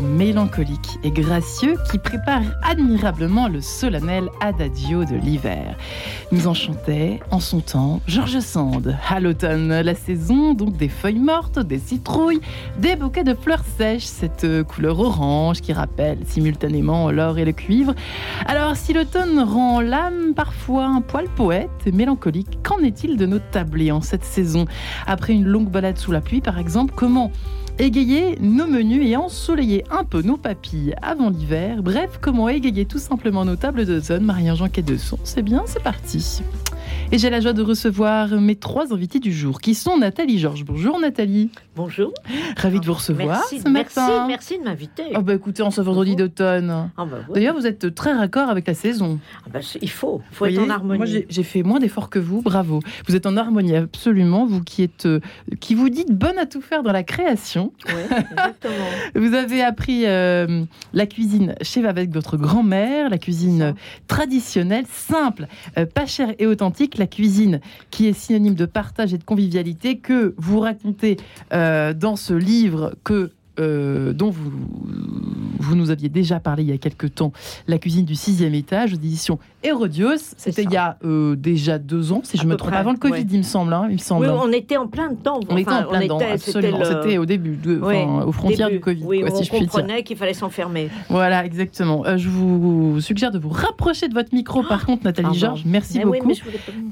mélancolique et gracieux qui prépare admirablement le solennel adagio de l'hiver. Nous en chantait, en son temps, Georges Sand. À l'automne, la saison donc des feuilles mortes, des citrouilles, des bouquets de fleurs sèches, cette couleur orange qui rappelle simultanément l'or et le cuivre. Alors, si l'automne rend l'âme parfois un poil poète et mélancolique, qu'en est-il de nos tablés en cette saison? Après une longue balade sous la pluie, par exemple, comment égayer nos menus et ensoleiller un peu nos papilles avant l'hiver. Bref, comment égayer tout simplement nos tables de zone. Marie-Jean de son, c'est bien, c'est parti. Et j'ai la joie de recevoir mes trois invités du jour, qui sont Nathalie Georges. Bonjour Nathalie. Bonjour. Ravie de vous recevoir merci, ce matin. Merci, de m'inviter. Oh bah écoutez, en ce vendredi d'automne. Ah bah D'ailleurs, vous êtes très raccord avec la saison. Ah bah, il faut, il faut être en harmonie. Moi, j'ai fait moins d'efforts que vous, bravo. Vous êtes en harmonie absolument, vous qui êtes, euh, qui vous dites bonne à tout faire dans la création. Oui, exactement. vous avez appris euh, la cuisine chez avec votre grand-mère, la cuisine traditionnelle, simple, euh, pas chère et authentique, la cuisine qui est synonyme de partage et de convivialité que vous racontez. Euh, dans ce livre que euh, dont vous, vous nous aviez déjà parlé il y a quelques temps, La cuisine du sixième étage, d'édition Hérodios. C'était il y a euh, déjà deux ans, si je me trompe, avant le Covid, il me semble. Hein, il me semble. Oui, on était en plein dedans. On était en plein dedans, absolument. C'était au début, de, aux frontières du Covid. Oui, quoi, on comprenait qu'il fallait s'enfermer. Voilà, exactement. Euh, je vous suggère de vous rapprocher de votre micro, par contre, Nathalie Georges. Merci beaucoup.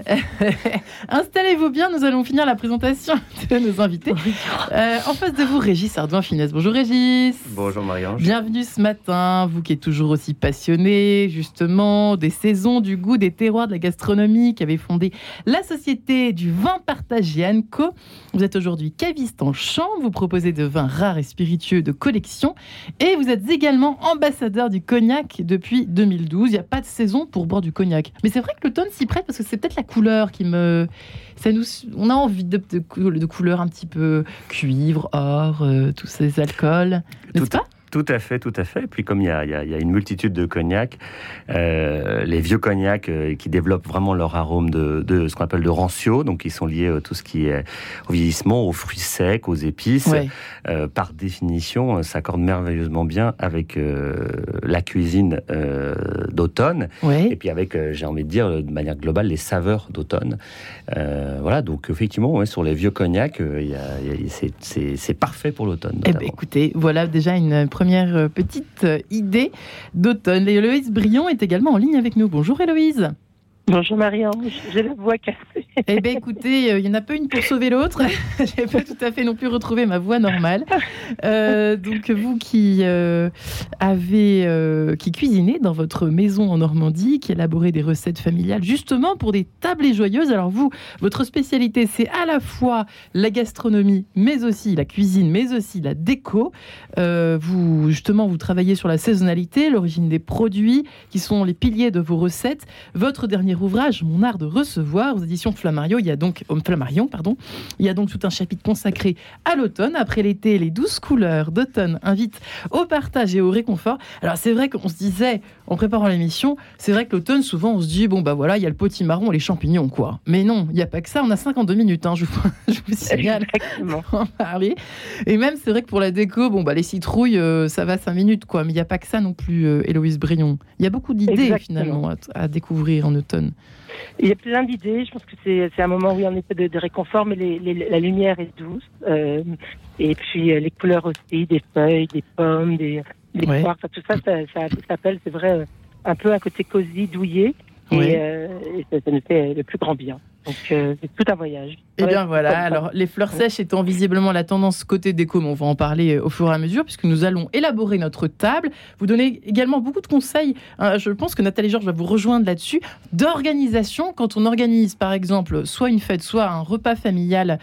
Installez-vous bien, nous allons finir la présentation de nos invités. en face de vous, Régis Ardouin-Finesse. Bonjour Régis. Bonjour Marie-Ange. Bienvenue ce matin, vous qui êtes toujours aussi passionné justement des saisons, du goût, des terroirs, de la gastronomie, qui avez fondé la société du vin partagé Anco. Vous êtes aujourd'hui caviste en chambre, vous proposez de vins rares et spiritueux de collection et vous êtes également ambassadeur du cognac depuis 2012. Il n'y a pas de saison pour boire du cognac. Mais c'est vrai que l'automne s'y prête parce que c'est peut-être la couleur qui me... Ça nous... On a envie de, de, couleurs un petit peu cuivre, or, euh, tous ces alcool, n'est-ce pas? Tout à fait, tout à fait. Et puis comme il y a, une multitude de cognacs, euh, les vieux cognacs euh, qui développent vraiment leur arôme de, ce qu'on appelle de rancio, donc ils sont liés à tout ce qui est au vieillissement, aux fruits secs, aux épices, euh, par définition, s'accordent merveilleusement bien avec la cuisine d'automne, et puis avec, j'ai envie de dire, de manière globale, les saveurs d'automne. voilà, donc effectivement, sur les vieux cognacs, c'est parfait pour l'automne. Eh ben, écoutez, voilà déjà une première euh, petite euh, idée d'automne. Héloïse Brion est également en ligne avec nous. Bonjour Héloïse. Bonjour Marie-Ange, j'ai la voix cassée. Eh bien écoutez, euh, il y en a pas une pour sauver l'autre. j'ai pas tout à fait non plus retrouvé ma voix normale. Euh, donc vous qui euh, qui cuisinez dans votre maison en Normandie, qui élaborez des recettes familiales justement pour des tablées joyeuses. Alors vous, votre spécialité, c'est à la fois la gastronomie, mais aussi la cuisine, mais aussi la déco. vous justement, vous travaillez sur la saisonnalité, l'origine des produits, qui sont les piliers de vos recettes. Votre dernier ouvrage, Mon art de recevoir, aux éditions Flammarion. Il y a donc, oh, Flammarion, pardon. Il y a donc tout un chapitre consacré à l'automne. Après l'été, les douze couleurs d'automne invitent au partage et au réconfort. Alors c'est vrai qu'on se disait, en préparant l'émission, c'est vrai que l'automne, souvent, on se dit, bon, bah voilà, il y a le potimarron et les champignons, quoi. Mais non, il n'y a pas que ça. On a 52 minutes, hein, je, vous, je vous signale. en parler. Et même, c'est vrai que pour la déco, bon, bah les citrouilles, euh, ça va 5 minutes, quoi. Mais il n'y a pas que ça non plus, euh, Héloïse Brion. Il y a beaucoup d'idées, finalement, à découvrir en automne. Il y a plein d'idées. Je pense que c'est un moment où il y a un effet de, réconfort, mais la lumière est douce. Euh, et puis euh, les couleurs aussi, des feuilles, des pommes, des, des poires, tout ça, ça, ça s'appelle, c'est vrai, euh, un peu un côté cosy, douillet. Et, ça, ça, nous fait le plus grand bien. Donc c'est tout un voyage. Eh bien voilà, alors les fleurs sèches étant visiblement la tendance côté déco, mais on va en parler euh, au fur et à mesure puisque nous allons élaborer notre table. Vous donnez également beaucoup de conseils, hein, je pense que Nathalie Georges va vous rejoindre là-dessus, d'organisation. Quand on organise par exemple soit une fête, soit un repas familial,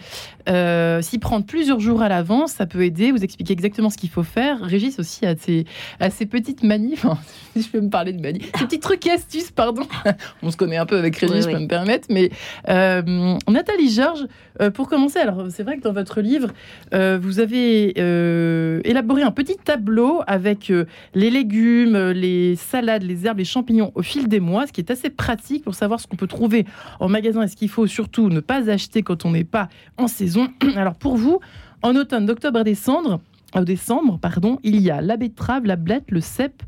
euh, s'y prendre plusieurs jours à l'avance, ça peut aider, vous expliquer exactement ce qu'il faut faire. Régis aussi a ses, à ses petites manies, enfin, si je peux me parler de manies, ces petits trucs et astuces, pardon. on se connaît un peu avec Régis, je peux me permettre, mais euh, Nathalie Georges, euh, pour commencer, alors c'est vrai que dans votre livre, euh, vous avez euh, élaboré un petit tableau avec les légumes, les salades, les herbes, les champignons au fil des mois, ce qui est assez pratique pour savoir ce qu'on peut trouver en magasin et ce qu'il faut surtout ne pas acheter quand on n'est pas en saison. Alors pour vous, en automne, d'octobre à décembre, décembre, pardon, il y a la betterave, la blette, le cèpe,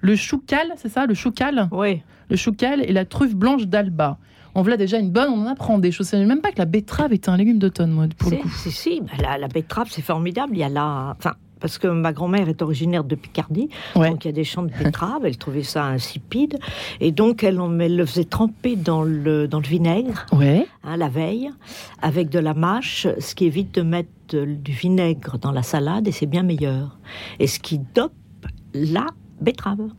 le choucal, c'est ça, le choucal? Oui. Le choucal et la truffe blanche d'Alba. On voilà déjà une bonne, on en apprend des choses. Je savais même pas que la betterave était un légume d'automne, moi, pour le coup. si, si. La, la betterave, c'est formidable. Il y a la... Enfin, parce que ma grand-mère est originaire de Picardie, Ouais. donc il y a des champs de betterave, elle trouvait ça insipide, et donc elle, elle le faisait tremper dans le, dans le vinaigre, Ouais. hein, la veille, avec de la mâche, ce qui évite de mettre du vinaigre dans la salade, et c'est bien meilleur. Et ce qui dope la betterave.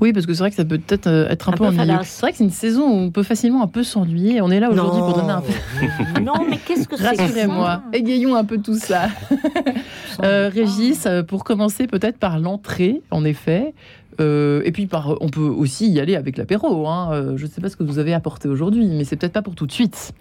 Oui, parce que c'est vrai que ça peut peut-être euh, être un, Un peu peu ennuyeux. C'est vrai que c'est une saison où on peut facilement un peu s'ennuyer. On est là aujourd'hui pour donner un peu. non, mais qu'est-ce que c'est que Rassurez-moi, égayons un peu tout ça. Euh, Régis, euh, pour commencer peut-être par l'entrée, en effet. Euh, et puis par, on peut aussi y aller avec l'apéro. hein. Je ne sais pas ce que vous avez apporté aujourd'hui, mais c'est peut-être pas pour tout de suite.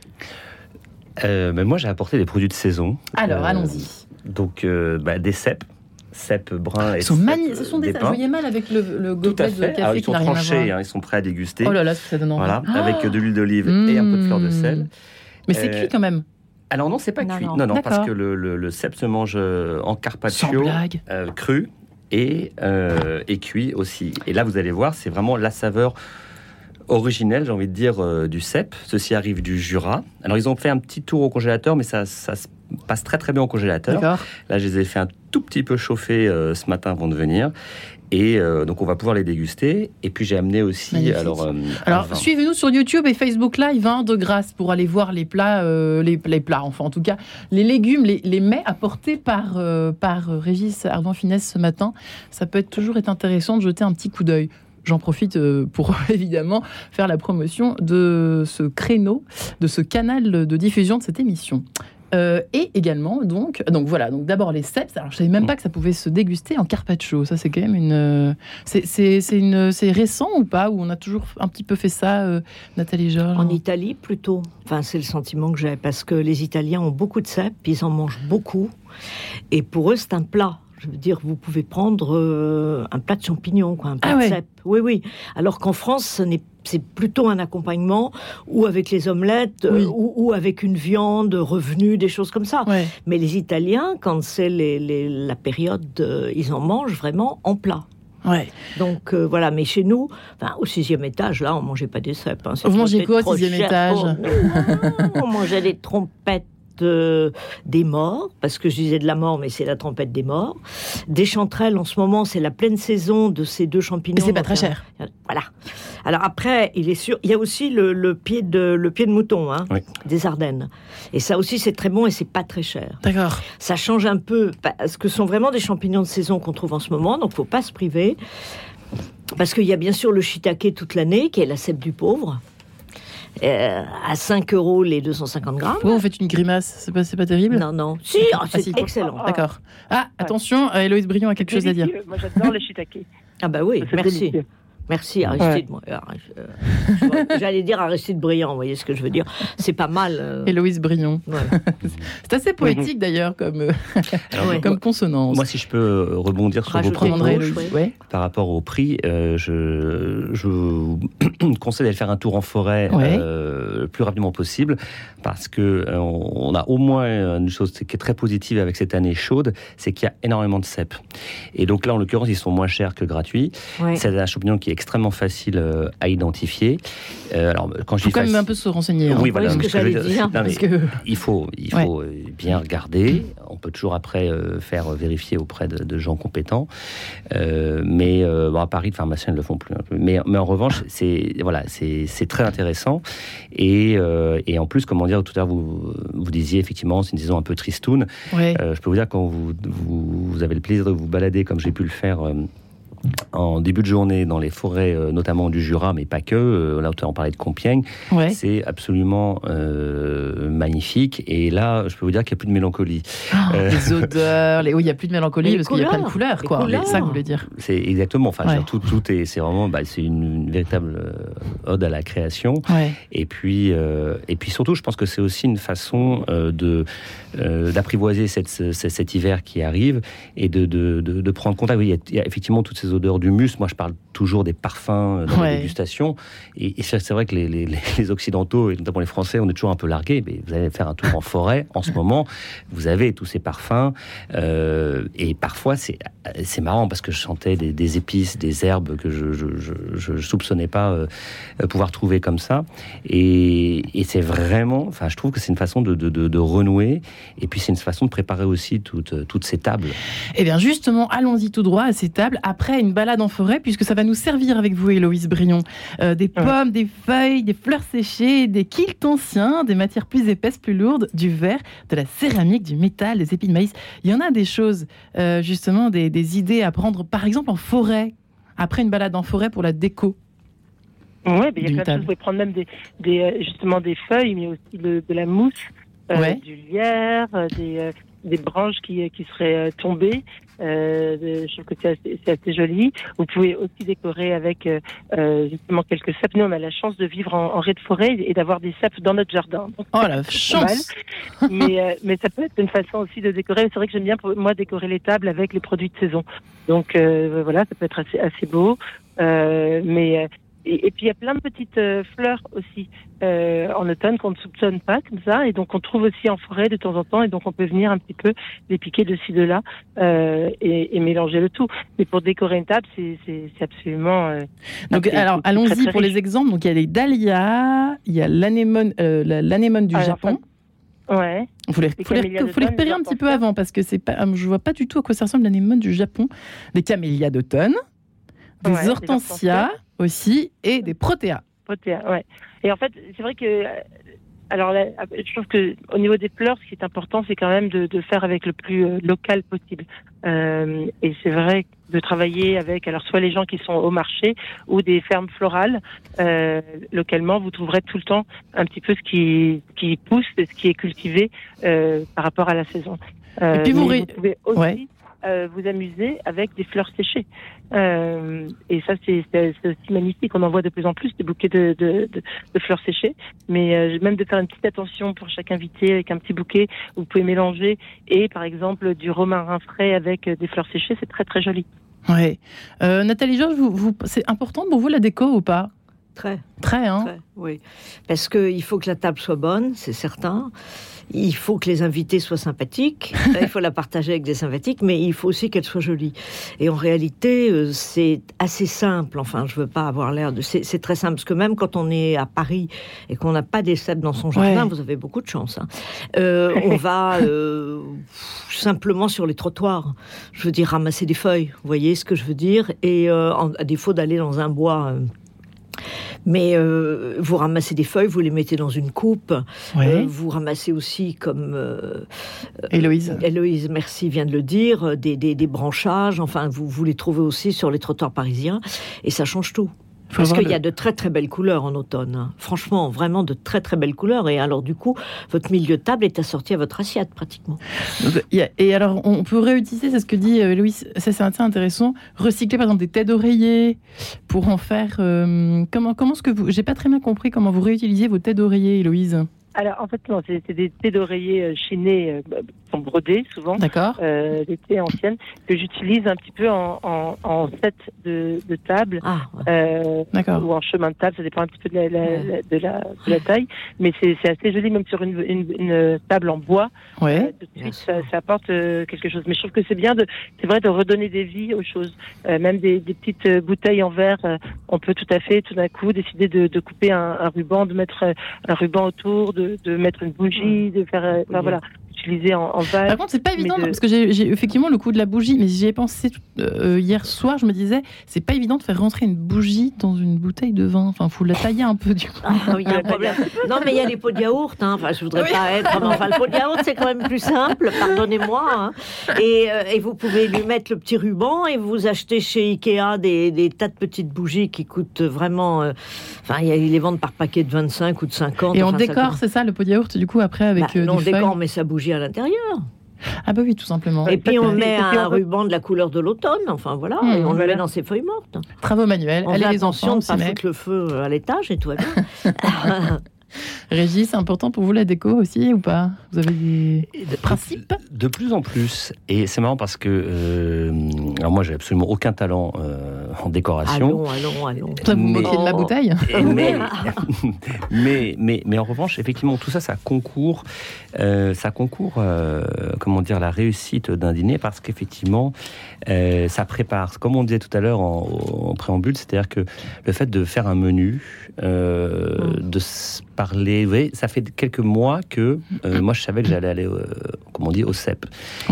Euh, mais moi, j'ai apporté des produits de saison. Alors, Euh, allons-y. Donc, euh, bah, des cèpes, cèpes bruns et Ils sont cèpes, magnifiques. Ce sont des. Je voyais mal avec le, le Tout à de café Alors, ils qui sont tranchés, hein, ils sont prêts à déguster. Oh là là, ça donne envie. Voilà, Ah avec de l'huile d'olive et un peu de fleur de sel. Mmh. Mais c'est Euh, cuit quand même. Alors non, c'est pas Non, cuit. non. Non, non, parce que le, le, le cèpe se mange euh, en carpaccio, euh, cru et, euh, et cuit aussi. Et là, vous allez voir, c'est vraiment la saveur originelle, j'ai envie de dire, euh, du cèpe. Ceci arrive du Jura. Alors, ils ont fait un petit tour au congélateur, mais ça, ça se passe très très bien au congélateur. Là, je les ai fait un tout petit peu chauffer euh, ce matin avant de venir. Et euh, donc, on va pouvoir les déguster. Et puis, j'ai amené aussi. Magnifique. Alors, euh, Alors, suivez-nous sur YouTube et Facebook Live, hein, de grâce, pour aller voir les plats, les, les plats, enfin, en tout cas, les légumes, les, les mets apportés par, par Régis Ardouin-Finesse ce matin. Ça peut être toujours être intéressant de jeter un petit coup d'œil. J'en profite pour évidemment faire la promotion de ce créneau, de ce canal de diffusion de cette émission. Euh, et également, donc, donc voilà, donc d'abord les cèpes. Alors, je savais même pas que ça pouvait se déguster en carpaccio. Ça, c'est quand même une. euh, C'est c'est- c'est une- c'est récent ou pas? Ou on a toujours un petit peu fait ça, euh, Nathalie Georges? En Italie, plutôt. Enfin, c'est le sentiment que j'ai, parce que les Italiens ont beaucoup de cèpes, ils en mangent beaucoup, et pour eux, c'est un plat. Je veux dire, vous pouvez prendre euh, un plat de champignons, quoi, un plat Ah de ouais. cèpes. Oui, oui. Alors qu'en France, ce n'est- c'est plutôt un accompagnement, ou avec les omelettes, euh, ou, ou avec une viande revenue, des choses comme ça. Ouais. Mais les Italiens, quand c'est les- les- la période, euh, ils en mangent vraiment en plat. Ouais. Donc euh, voilà, mais chez nous, enfin, au sixième étage, là, on mangeait pas des cèpes. hein, Vous mangez quoi au sixième cher. étage Oh, non, On mangeait des trompettes euh, des morts, parce que je disais de la mort, mais c'est la trompette des morts. Des chanterelles, en ce moment, c'est la pleine saison de ces deux champignons. Mais c'est pas très cher. Voilà. Alors après, il est sûr, il y a aussi le, le pied de le pied de mouton, hein, Oui. des Ardennes. Et ça aussi, c'est très bon et c'est pas très cher. D'accord. Ça change un peu, parce que ce sont vraiment des champignons de saison qu'on trouve en ce moment, donc faut pas se priver. Parce qu'il y a bien sûr le shiitake toute l'année, qui est la cèpe du pauvre, euh, à 5 euros les 250 grammes. Pourquoi vous faites une grimace C'est pas, terrible Non, non. Si, ah, c'est Ah, si. excellent. D'accord. Ah, attention, euh, Héloïse Brion a quelque chose à dire. Moi, j'adore le shiitake. Ah bah oui, merci. délicieux. Merci Aristide. Moi, euh, euh, J'allais dire Aristide Briand, vous voyez ce que je veux dire. C'est pas mal. euh, Héloïse Brion. voilà. C'est assez poétique d'ailleurs comme, Alors, Ouais. comme consonance. Moi, si je peux rebondir sur vos Rajouter propos, une Prendrez, gauche, ouais. Ouais. par rapport au prix, euh, je, je vous conseille d'aller faire un tour en forêt Ouais. euh, le plus rapidement possible parce que euh, on a au moins une chose qui est très positive avec cette année chaude, c'est qu'il y a énormément de cèpes. Et donc là, en l'occurrence, ils sont moins chers que gratuits. Ouais. C'est un champignon qui est extrêmement facile euh, à identifier. Euh, alors, quand je faut dis quand même un peu se renseigner. hein. Oui, voilà. que que dire. non, Parce que il faut, il Ouais. faut bien regarder. On peut toujours après euh, faire vérifier auprès de, de gens compétents. Euh, mais euh, bon, à Paris, les pharmaciens ne le font plus. peu. Mais, mais en revanche, c'est voilà, c'est très intéressant. Et, euh, et en plus, comment dire, tout à l'heure, vous, vous disiez effectivement, c'est une saison un peu tristoune. ouais. Euh, je peux vous dire, quand vous, vous, vous avez le plaisir de vous balader, comme j'ai pu le faire euh, en début de journée dans les forêts, euh, notamment du Jura, mais pas que, euh, là où on parlait de Compiègne, ouais. c'est absolument euh, magnifique. Et là, je peux vous dire qu'il n'y a plus de mélancolie. Euh. Les odeurs, les... oui, il n'y a plus de mélancolie Les parce qu'il y a plein de couleurs, quoi. C'est ça que vous voulez dire. C'est exactement, enfin, Ouais. tout, tout est, c'est vraiment, bah, c'est une, une véritable ode à la création. Ouais. Et puis, euh, et puis surtout, je pense que c'est aussi une façon euh, de euh, d'apprivoiser cette, ce- cet hiver qui arrive et de, de, de, de prendre contact. Oui, il y, a, il y a effectivement toutes ces les odeurs du mus. Moi, je parle toujours des parfums euh, dans la dégustation. Et, c'est vrai que les, les, Occidentaux, et notamment les Français, on est toujours un peu largués. Mais vous allez faire un tour en forêt en ce moment, vous avez tous ces parfums. Euh, et parfois, c'est marrant parce que je sentais des, épices, des herbes que je ne soupçonnais pas euh, pouvoir trouver comme ça. Et, c'est vraiment, enfin, je trouve que c'est une façon de, de, renouer. Et puis, c'est une façon de préparer aussi toutes, toutes ces tables. Eh bien, justement, allons-y tout droit à ces tables après une balade en forêt, puisque ça va nous servir avec vous, Héloïse Brion. Euh, des pommes, des feuilles, des fleurs séchées, des quilts anciens, des matières plus épaisses, plus lourdes, du verre, de la céramique, du métal, des épis de maïs. Il y en a des choses, euh, justement, des, idées à prendre, par exemple en forêt, après une balade en forêt pour la déco. Oui, il y a plein de choses. Vous pouvez prendre même des, euh, justement des feuilles, mais aussi de la mousse, du lierre, des, des branches qui, qui seraient tombées. Euh, je trouve que c'est assez, joli. Vous pouvez aussi décorer avec euh, euh, justement quelques sapes. Nous, on a la chance de vivre en, en raie de forêt et d'avoir des sapes dans notre jardin. oh la chance mais, euh, mais ça peut être une façon aussi de décorer. C'est vrai que j'aime bien, pour moi, décorer les tables avec les produits de saison. Donc voilà, ça peut être assez, assez beau. mais et, puis il y a plein de petites euh, fleurs aussi euh, en automne qu'on ne soupçonne pas comme ça, et donc on trouve aussi en forêt de temps en temps, et donc on peut venir un petit peu les piquer de ci de là euh, et, et, mélanger le tout. Mais pour décorer une table, c'est absolument. Donc alors allons-y pour les exemples. Donc il y a les dahlias, il y a l'anémone, l'anémone du Japon. Ouais. Il faut les, faut les, repérer un petit peu avant parce que c'est pas, je vois pas du tout à quoi ça ressemble l'anémone du Japon. Des camélias d'automne, des hortensias aussi et des protéas. Protéas, ouais. Et en fait, c'est vrai que alors, je trouve que au niveau des fleurs, ce qui est important, c'est quand même de, faire avec le plus euh, local possible. Euh, et c'est vrai de travailler avec, alors soit les gens qui sont au marché ou des fermes florales euh, localement, vous trouverez tout le temps un petit peu ce qui qui pousse et ce qui est cultivé par rapport à la saison. et puis vous, vous pouvez aussi euh, vous amuser avec des fleurs séchées. Euh, et ça, c'est aussi magnifique. On en voit de plus en plus des bouquets de, de, de, fleurs séchées. Mais euh, même de faire une petite attention pour chaque invité avec un petit bouquet, vous pouvez mélanger. Et par exemple, du romarin frais avec des fleurs séchées, c'est très très joli. Oui. Nathalie Georges, vous, vous, c'est important pour vous la déco ou pas? Très. Très, hein? Très, Oui. Parce qu'il faut que la table soit bonne, c'est certain il faut que les invités soient sympathiques, il faut la partager avec des sympathiques, mais il faut aussi qu'elle soit jolie. Et en réalité, euh, c'est assez simple. Enfin, je veux pas avoir l'air de. C'est très simple parce que même quand on est à Paris et qu'on n'a pas des cèpes dans son jardin, vous avez beaucoup de chance. Hein. Euh, on va euh, simplement sur les trottoirs. Je veux dire ramasser des feuilles. Vous voyez ce que je veux dire? Et à défaut d'aller dans un bois mais euh, vous ramassez des feuilles, vous les mettez dans une coupe. Euh, vous ramassez aussi, comme euh, Héloïse. Héloïse, merci, vient de le dire, des, des, des branchages. Enfin, vous, vous les trouvez aussi sur les trottoirs parisiens. Et ça change tout. Parce qu'il y a de très très belles couleurs en automne. Hein. Franchement, vraiment de très très belles couleurs. Et alors du coup, votre milieu de table est assorti à votre assiette pratiquement. Et alors, on peut réutiliser, c'est ce que dit euh, Louis, ça c'est assez intéressant, recycler par exemple des têtes d'oreiller pour en faire... Euh, comment comment ce que vous... J'ai pas très bien compris comment vous réutilisez vos têtes d'oreiller, Héloïse. Alors, en fait, non, c'est des thés d'oreiller euh, chinés, sont brodés souvent. D'accord. Euh, des thés anciennes que j'utilise un petit peu en, en, en set de, de table. Ah, euh, D'accord. Ou en chemin de table, ça dépend un petit peu de la, la, de la, de la taille. Mais c'est assez joli, même sur une, une, une table en bois. Ouais. tout de suite, ça, ça, apporte quelque chose. Mais je trouve que c'est bien, de, c'est vrai, de redonner des vies aux choses. même des, des, petites bouteilles en verre, on peut tout à fait, tout d'un coup, décider de, de couper un, un, ruban, de mettre un ruban autour, de de, mettre une bougie, de faire, euh, voilà, utiliser en, en Par contre, c'est pas évident parce que j'ai effectivement le coup de la bougie, mais j'y ai pensé euh, hier soir. Je me disais, c'est pas évident de faire rentrer une bougie dans une bouteille de vin. Enfin, faut la tailler un peu du coup. Ah, non, mais il y a les pots de yaourt. Hein. Enfin, je voudrais pas être. Enfin, le pot de yaourt, c'est quand même plus simple. Pardonnez-moi. Hein. Et, euh, et, vous pouvez lui mettre le petit ruban et vous achetez chez Ikea des, des tas de petites bougies qui coûtent vraiment. Euh, enfin, ils les vendent par paquet de 25 ou de 50. Et on décore, c'est ça, le pot de yaourt, du coup, après avec. Bah, non, on décore, mais sa bougie à l'intérieur. Ah bah oui, tout simplement. Et puis on met un ruban de la couleur de l'automne, enfin voilà, hmm, et on le met dans ses feuilles mortes. Travaux manuels, on allez les enfants, de pas foutre le feu à l'étage et tout va bien. Régis, c'est important pour vous la déco aussi ou pas? Vous avez des, principes? de, plus en plus. Et c'est marrant parce que euh, alors moi, j'ai absolument aucun talent euh, en décoration. Allons, allons, allons. Vous vous moquez de ma bouteille? Mais, mais, mais, mais, en revanche, effectivement, tout ça, ça concourt, euh, ça concourt, comment dire, la réussite d'un dîner parce qu'effectivement, ça prépare. Comme on disait tout à l'heure en, en préambule, c'est-à-dire que le fait de faire un menu, euh, mm. de parler. Vous voyez, ça fait quelques mois que euh, moi je savais que j'allais aller, euh, comme on dit, au CEP.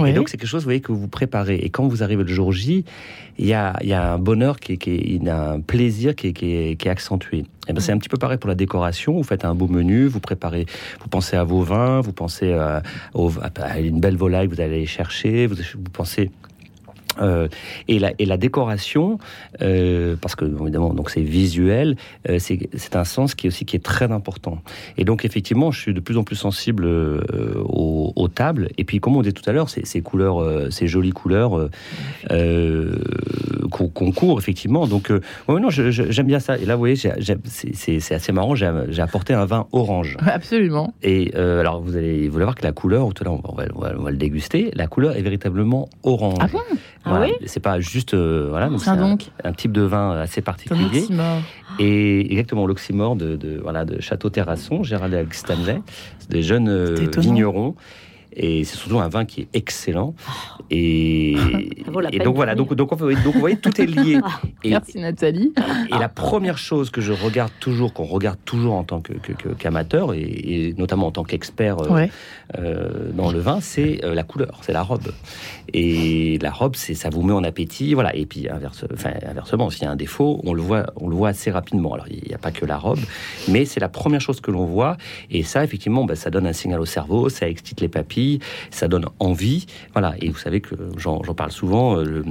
Et donc c'est quelque chose, vous voyez, que vous préparez. Et quand vous arrivez le jour J, il y a, y a un bonheur qui, qui il y a un plaisir qui, qui est, qui est accentué. Et ben, c'est un petit peu pareil pour la décoration. Vous faites un beau menu, vous préparez, vous pensez à vos vins, vous pensez à, à une belle volaille que vous allez chercher, vous, vous pensez euh, et, la, et la décoration, euh, parce que évidemment donc c'est visuel, euh, c'est un sens qui est aussi qui est très important. Et donc effectivement, je suis de plus en plus sensible aux, aux, tables. Et puis comme on disait tout à l'heure, ces, ces, couleurs, ces jolies couleurs qu'on court effectivement. Donc ouais, non, j'aime bien ça. Et là, vous voyez, c'est assez marrant. J'ai apporté un vin orange. Absolument. Et alors vous allez vous allez voir que la couleur, tout à l'heure on, on, on, va le déguster. La couleur est véritablement orange. Ah bon? Ah c'est pas juste euh, voilà, c'est un, un, type de vin assez particulier. Et exactement l'oxymore de, de, voilà de Château Terrasson, Gérald Stanley, des jeunes euh, vignerons et c'est surtout un vin qui est excellent. Et, et donc voilà, donc, donc, donc, vous voyez, tout est lié. Et, Merci Nathalie. Et la première chose que je regarde toujours, qu'on regarde toujours en tant qu'amateur, que, et, notamment en tant qu'expert euh, euh, dans le vin, c'est euh, la couleur, c'est la robe. Et la robe, c'est ça vous met en appétit, voilà. Et puis inverse, enfin, inversement, s'il y a un défaut, on le voit, on le voit assez rapidement. Alors il n'y a pas que la robe, mais c'est la première chose que l'on voit. Et ça, effectivement, ben, ça donne un signal au cerveau, ça excite les papilles ça donne envie. Voilà, et vous savez que j'en parle souvent, euh, le,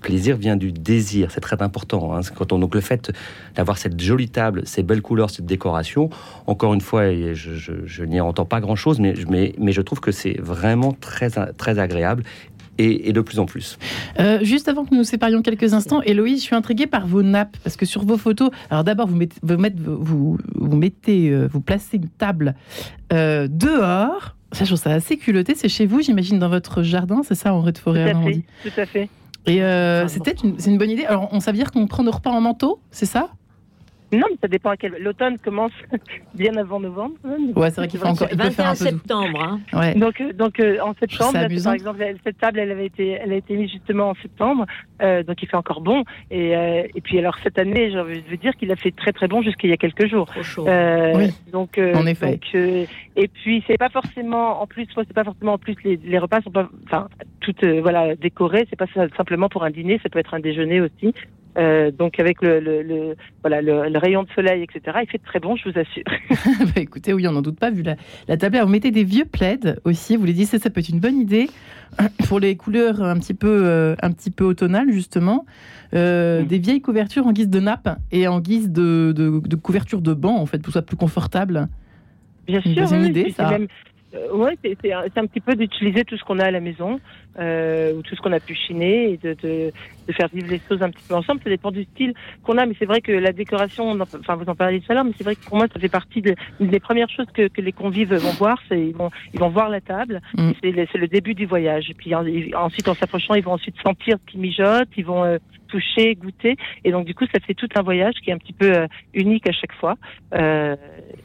plaisir vient du désir, c'est très important. Hein. Quand on, donc le fait d'avoir cette jolie table, ces belles couleurs, cette décoration, encore une fois, je, je, n'y entends pas grand-chose, mais, je trouve que c'est vraiment très, très agréable et, de plus en plus. Euh, juste avant que nous nous séparions quelques instants, Héloïse, je suis intriguée par vos nappes, parce que sur vos photos, alors d'abord, vous mettez, vous, mettez, vous, euh, vous placez une table dehors, ça, je trouve ça assez culotté. C'est chez vous, j'imagine, dans votre jardin, c'est ça, en rez de forêt Tout à fait. Tout à fait. Et euh, c'était une, bonne idée. Alors, on savait dire qu'on prend nos repas en manteau, c'est ça? Non, mais ça dépend à quel. L'automne commence bien avant novembre. Ouais, c'est vrai qu'il faut encore. Il peut faire un peu septembre. Hein. Ouais. Donc, euh, donc euh, en septembre, par exemple, cette table, elle avait été, elle a été mise justement en septembre, euh, donc il fait encore bon. Et, euh, et puis alors cette année, je veux dire qu'il a fait très très bon jusqu'il y a quelques jours. Trop chaud. oui. Donc, en effet. Donc, et puis c'est pas forcément, en plus, c'est pas forcément en plus les, les repas sont pas, enfin, toutes voilà décorés. C'est pas simplement pour un dîner, ça peut être un déjeuner aussi. Euh, donc avec le, le, le voilà le, rayon de soleil, etc. Il fait très bon, je vous assure. bah écoutez, oui, on n'en doute pas vu la, la table. Vous mettez des vieux plaids aussi. Vous les dites, ça, ça peut être une bonne idée pour les couleurs un petit peu euh, un petit peu automnales justement. Euh, mm. Des vieilles couvertures en guise de nappe et en guise de, de, de couverture de banc en fait, pour que ce soit plus confortable. Bien sûr, c'est une idée, ça. Même, euh, oui, c'est un petit peu d'utiliser tout ce qu'on a à la maison euh, ou tout ce qu'on a pu chiner et de, de, de, faire vivre les choses un petit peu ensemble. Ça dépend du style qu'on a, mais c'est vrai que la décoration, enfin vous en parlez tout à l'heure, mais c'est vrai que pour moi ça fait partie de, des premières choses que, que les convives vont voir. C'est ils vont ils vont voir la table. Mm. C'est le, le, début du voyage. Et puis ensuite en s'approchant, ils vont ensuite sentir ce qui mijote. Ils vont euh, toucher, goûter. Et donc, du coup, ça fait tout un voyage qui est un petit peu euh, unique à chaque fois. Euh,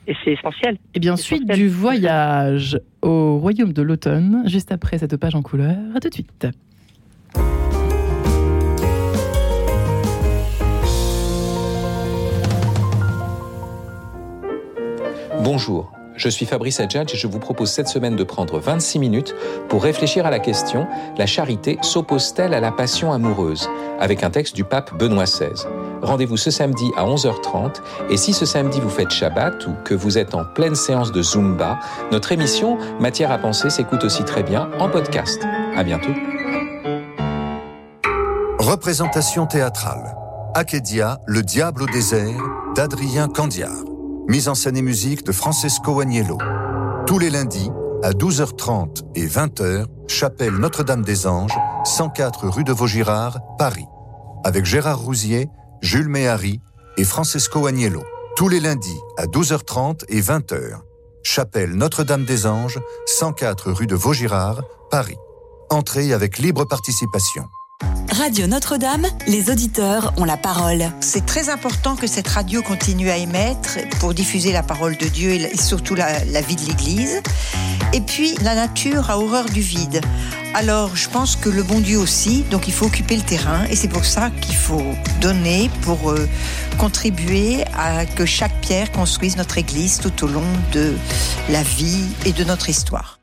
et c'est essentiel. Et bien, suite du voyage au royaume de l'automne, juste après cette page en couleur. À tout de suite. Bonjour. Je suis Fabrice Adjadj et je vous propose cette semaine de prendre 26 minutes pour réfléchir à la question La charité s'oppose-t-elle à la passion amoureuse? avec un texte du pape Benoît XVI. Rendez-vous ce samedi à 11h30 et si ce samedi vous faites Shabbat ou que vous êtes en pleine séance de Zumba, notre émission Matière à penser s'écoute aussi très bien en podcast. À bientôt. Représentation théâtrale. Akedia, Le diable au désert d'Adrien Candiard. Mise en scène et musique de Francesco Agnello. Tous les lundis, à 12h30 et 20h, chapelle Notre-Dame-des-Anges, 104 rue de Vaugirard, Paris. Avec Gérard Rousier, Jules Méhari et Francesco Agnello. Tous les lundis, à 12h30 et 20h. chapelle Notre-Dame-des-Anges, 104 rue de Vaugirard, Paris. Entrée avec libre participation. Radio Notre-Dame, les auditeurs ont la parole. C'est très important que cette radio continue à émettre pour diffuser la parole de Dieu et surtout la, vie de l'Église. Et puis, la nature a horreur du vide. Alors, je pense que le bon Dieu aussi, donc il faut occuper le terrain et c'est pour ça qu'il faut donner pour euh, contribuer à que chaque pierre construise notre Église tout au long de la vie et de notre histoire.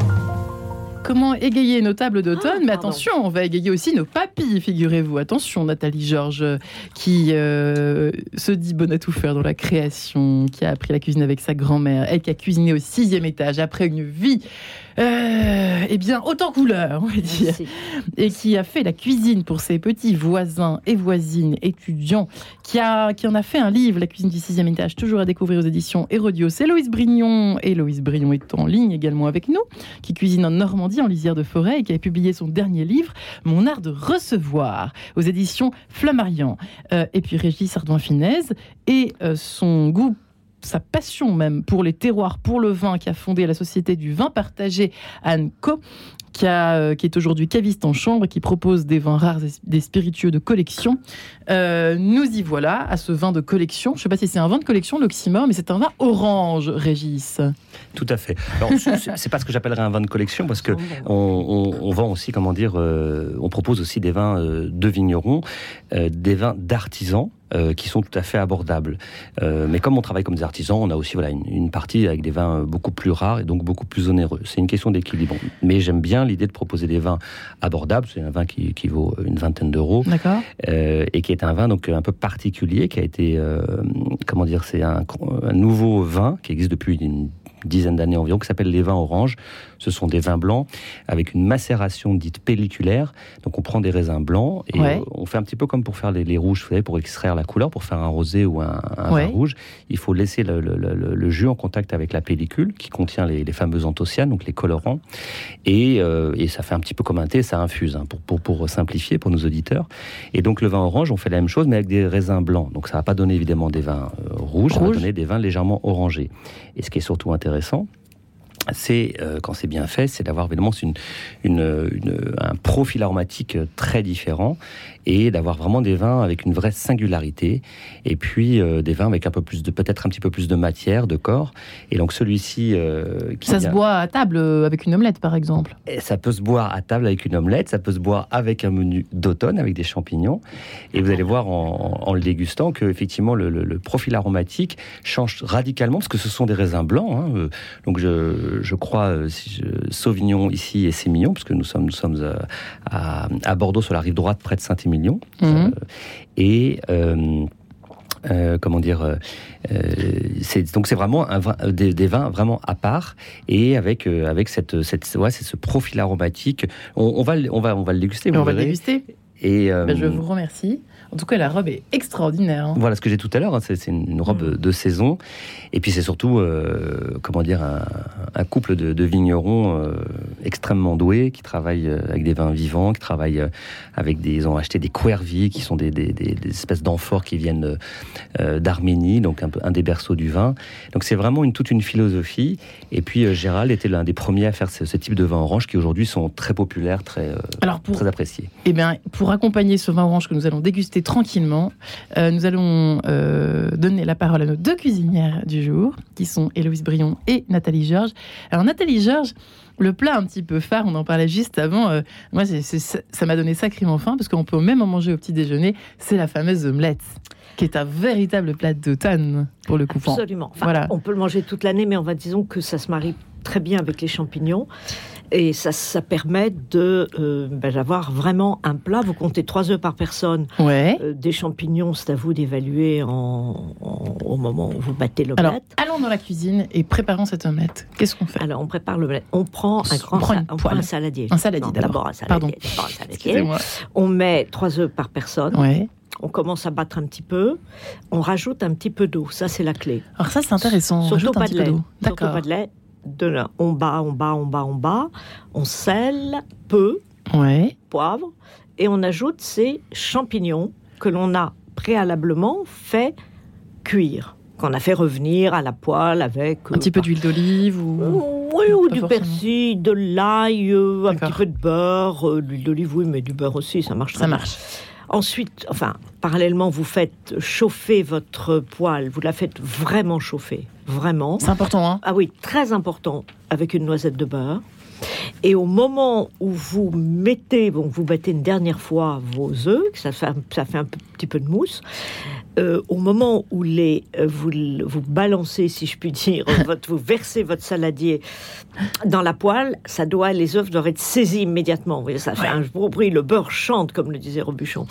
Comment égayer nos tables d'automne Ah, Mais pardon. attention, on va égayer aussi nos papilles, figurez-vous. Attention, Nathalie Georges, qui euh, se dit bonne à tout faire dans la création, qui a appris la cuisine avec sa grand-mère, elle qui a cuisiné au sixième étage après une vie, euh, eh bien, autant couleur, on va dire Merci. et qui a fait la cuisine pour ses petits voisins et voisines étudiants, qui, a, qui en a fait un livre, La cuisine du sixième étage, toujours à découvrir aux éditions Hérodios. C'est Loïse Brignon, et Loïse Brignon est en ligne également avec nous, qui cuisine en Normandie, en lisière de forêt, et qui a publié son dernier livre, Mon art de recevoir, aux éditions Flammarion. Euh, et puis Régis Sardouin-Finez, et euh, son goût sa passion même pour les terroirs, pour le vin, qui a fondé la société du vin partagé Anne Co, qui, a, euh, qui est aujourd'hui caviste en chambre et qui propose des vins rares et des spiritueux de collection. Euh, nous y voilà à ce vin de collection. Je ne sais pas si c'est un vin de collection, l'oxymore, mais c'est un vin orange, Régis. Tout à fait. Alors, c'est pas ce que j'appellerais un vin de collection parce que on, on- on vend aussi, comment dire, euh, on propose aussi des vins euh, de vignerons, des vins d'artisans. Euh, qui sont tout à fait abordables. Euh, mais comme on travaille comme des artisans, on a aussi voilà, une, une partie avec des vins beaucoup plus rares et donc beaucoup plus onéreux. C'est une question d'équilibre. Mais j'aime bien l'idée de proposer des vins abordables. C'est un vin qui, qui vaut une vingtaine d'euros D'accord euh, et qui est un vin donc un peu particulier, qui a été, euh, comment dire, c'est un, un nouveau vin qui existe depuis une dizaine d'années environ, qui s'appelle les vins oranges. Ce sont des vins blancs avec une macération dite pelliculaire. Donc on prend des raisins blancs et Ouais. euh, on fait un petit peu comme pour faire les, les rouges, vous savez, pour extraire la couleur, pour faire un rosé ou un, un Ouais. vin rouge. Il faut laisser le, le- le- le jus en contact avec la pellicule qui contient les, les fameux anthocyanes, donc les colorants. Et, euh, et ça fait un petit peu comme un thé, ça infuse, hein, pour, pour, pour simplifier pour nos auditeurs. Et donc le vin orange, on fait la même chose, mais avec des raisins blancs. Donc ça va pas donner évidemment des vins euh, rouges, ça va Rouge. donner des vins légèrement orangés. Et ce qui est surtout intéressant, c'est euh, quand c'est bien fait, c'est d'avoir évidemment un profil aromatique euh, très différent et d'avoir vraiment des vins avec une vraie singularité et puis euh, des vins avec un peu plus de peut-être un petit peu plus de matière, de corps. Et donc celui-ci, euh, qui Ça se boit à table euh, avec une omelette, par exemple. et ça peut se boire à table avec une omelette, ça peut se boire avec un menu d'automne, avec des champignons. Et vous allez voir en, le dégustant que effectivement le, le- le profil aromatique change radicalement parce que ce sont des raisins blancs. hein. Donc je, je crois Sauvignon ici et Sémillon, parce que nous sommes, nous sommes à, à Bordeaux sur la rive droite près de Saint-Émilion. Mhm. Euh, et euh, euh, comment dire euh, euh, c'est donc c'est vraiment un vin- euh, des, des vins vraiment à part et avec euh, avec cette cette ouais, c'est ce profil aromatique on, on va le- on va on va le déguster vous on va le déguster. et Ben, je vous remercie. En tout cas, la robe est extraordinaire. hein. voilà ce que j'ai tout à l'heure, hein, c'est une robe de saison. Et puis c'est surtout, euh, comment dire, un, un couple de, de vignerons euh, extrêmement doués qui travaillent euh, avec des vins vivants, qui travaillent avec des. Ils ont acheté des quervies qui sont des, des- des- des espèces d'amphores qui viennent euh, d'Arménie, donc un, peu, un des berceaux du vin. Donc c'est vraiment une, toute une philosophie. Et puis Gérald était l'un des premiers à faire ce, ce type de vin orange qui aujourd'hui sont très populaires, très, Alors, pour, très appréciés. Eh bien, pour accompagner ce vin orange que nous allons déguster tranquillement, euh, nous allons euh, donner la parole à nos deux cuisinières du jour, qui sont Héloïse Brion et Nathalie Georges. Alors, Nathalie Georges, le plat un petit peu phare, on en parlait juste avant, euh, moi, ça m'a donné sacrément faim, parce qu'on peut même en manger au petit déjeuner, c'est la fameuse omelette, qui est un véritable plat d'automne, pour le coup. Absolument. Enfin, voilà. On peut le manger toute l'année, mais on va disons que ça se marie très bien avec les champignons. Et ça, ça permet de euh, ben, d'avoir vraiment un plat. Vous comptez trois œufs par personne. Ouais. Euh, des champignons, c'est à vous d'évaluer en, en- au moment où vous battez l'omelette. allons dans la cuisine et préparons cette omelette. Qu'est-ce qu'on fait? Alors, on prépare l'omelette. On prend un grand prend on un saladier. Un saladier d'abord. Un saladier. Pardon. un saladier. On met trois œufs par personne. Ouais. on commence à battre un petit peu, on rajoute un petit peu d'eau. Ça, c'est la clé. Alors ça, c'est intéressant. Surtout pas de lait. Surtout pas de lait. De on bat, on bat, on bat, on bat. On sel peu, Ouais. poivre, et on ajoute ces champignons que l'on a préalablement fait cuire, qu'on a fait revenir à la poêle avec Un petit peu d'huile d'olive ou. oui, ou du persil, de l'ail, euh, un petit peu de beurre, euh, de l'huile d'olive, oui, mais du beurre aussi, ça marche. très Ça bien. marche. Ensuite, enfin, parallèlement, vous faites chauffer votre poêle, vous la faites vraiment chauffer, vraiment. C'est important, hein Ah oui, très important, avec une noisette de beurre. Et au moment où vous mettez, bon, vous battez une dernière fois vos œufs, fait, ça fait un petit peu de mousse, euh, au moment où les, euh, vous, vous balancez, si je puis dire, votre, vous versez votre saladier dans la poêle, ça doit, les œufs doivent être saisis immédiatement. Vous voyez, ça fait un gros bruit, le beurre chante, comme le disait Robuchon.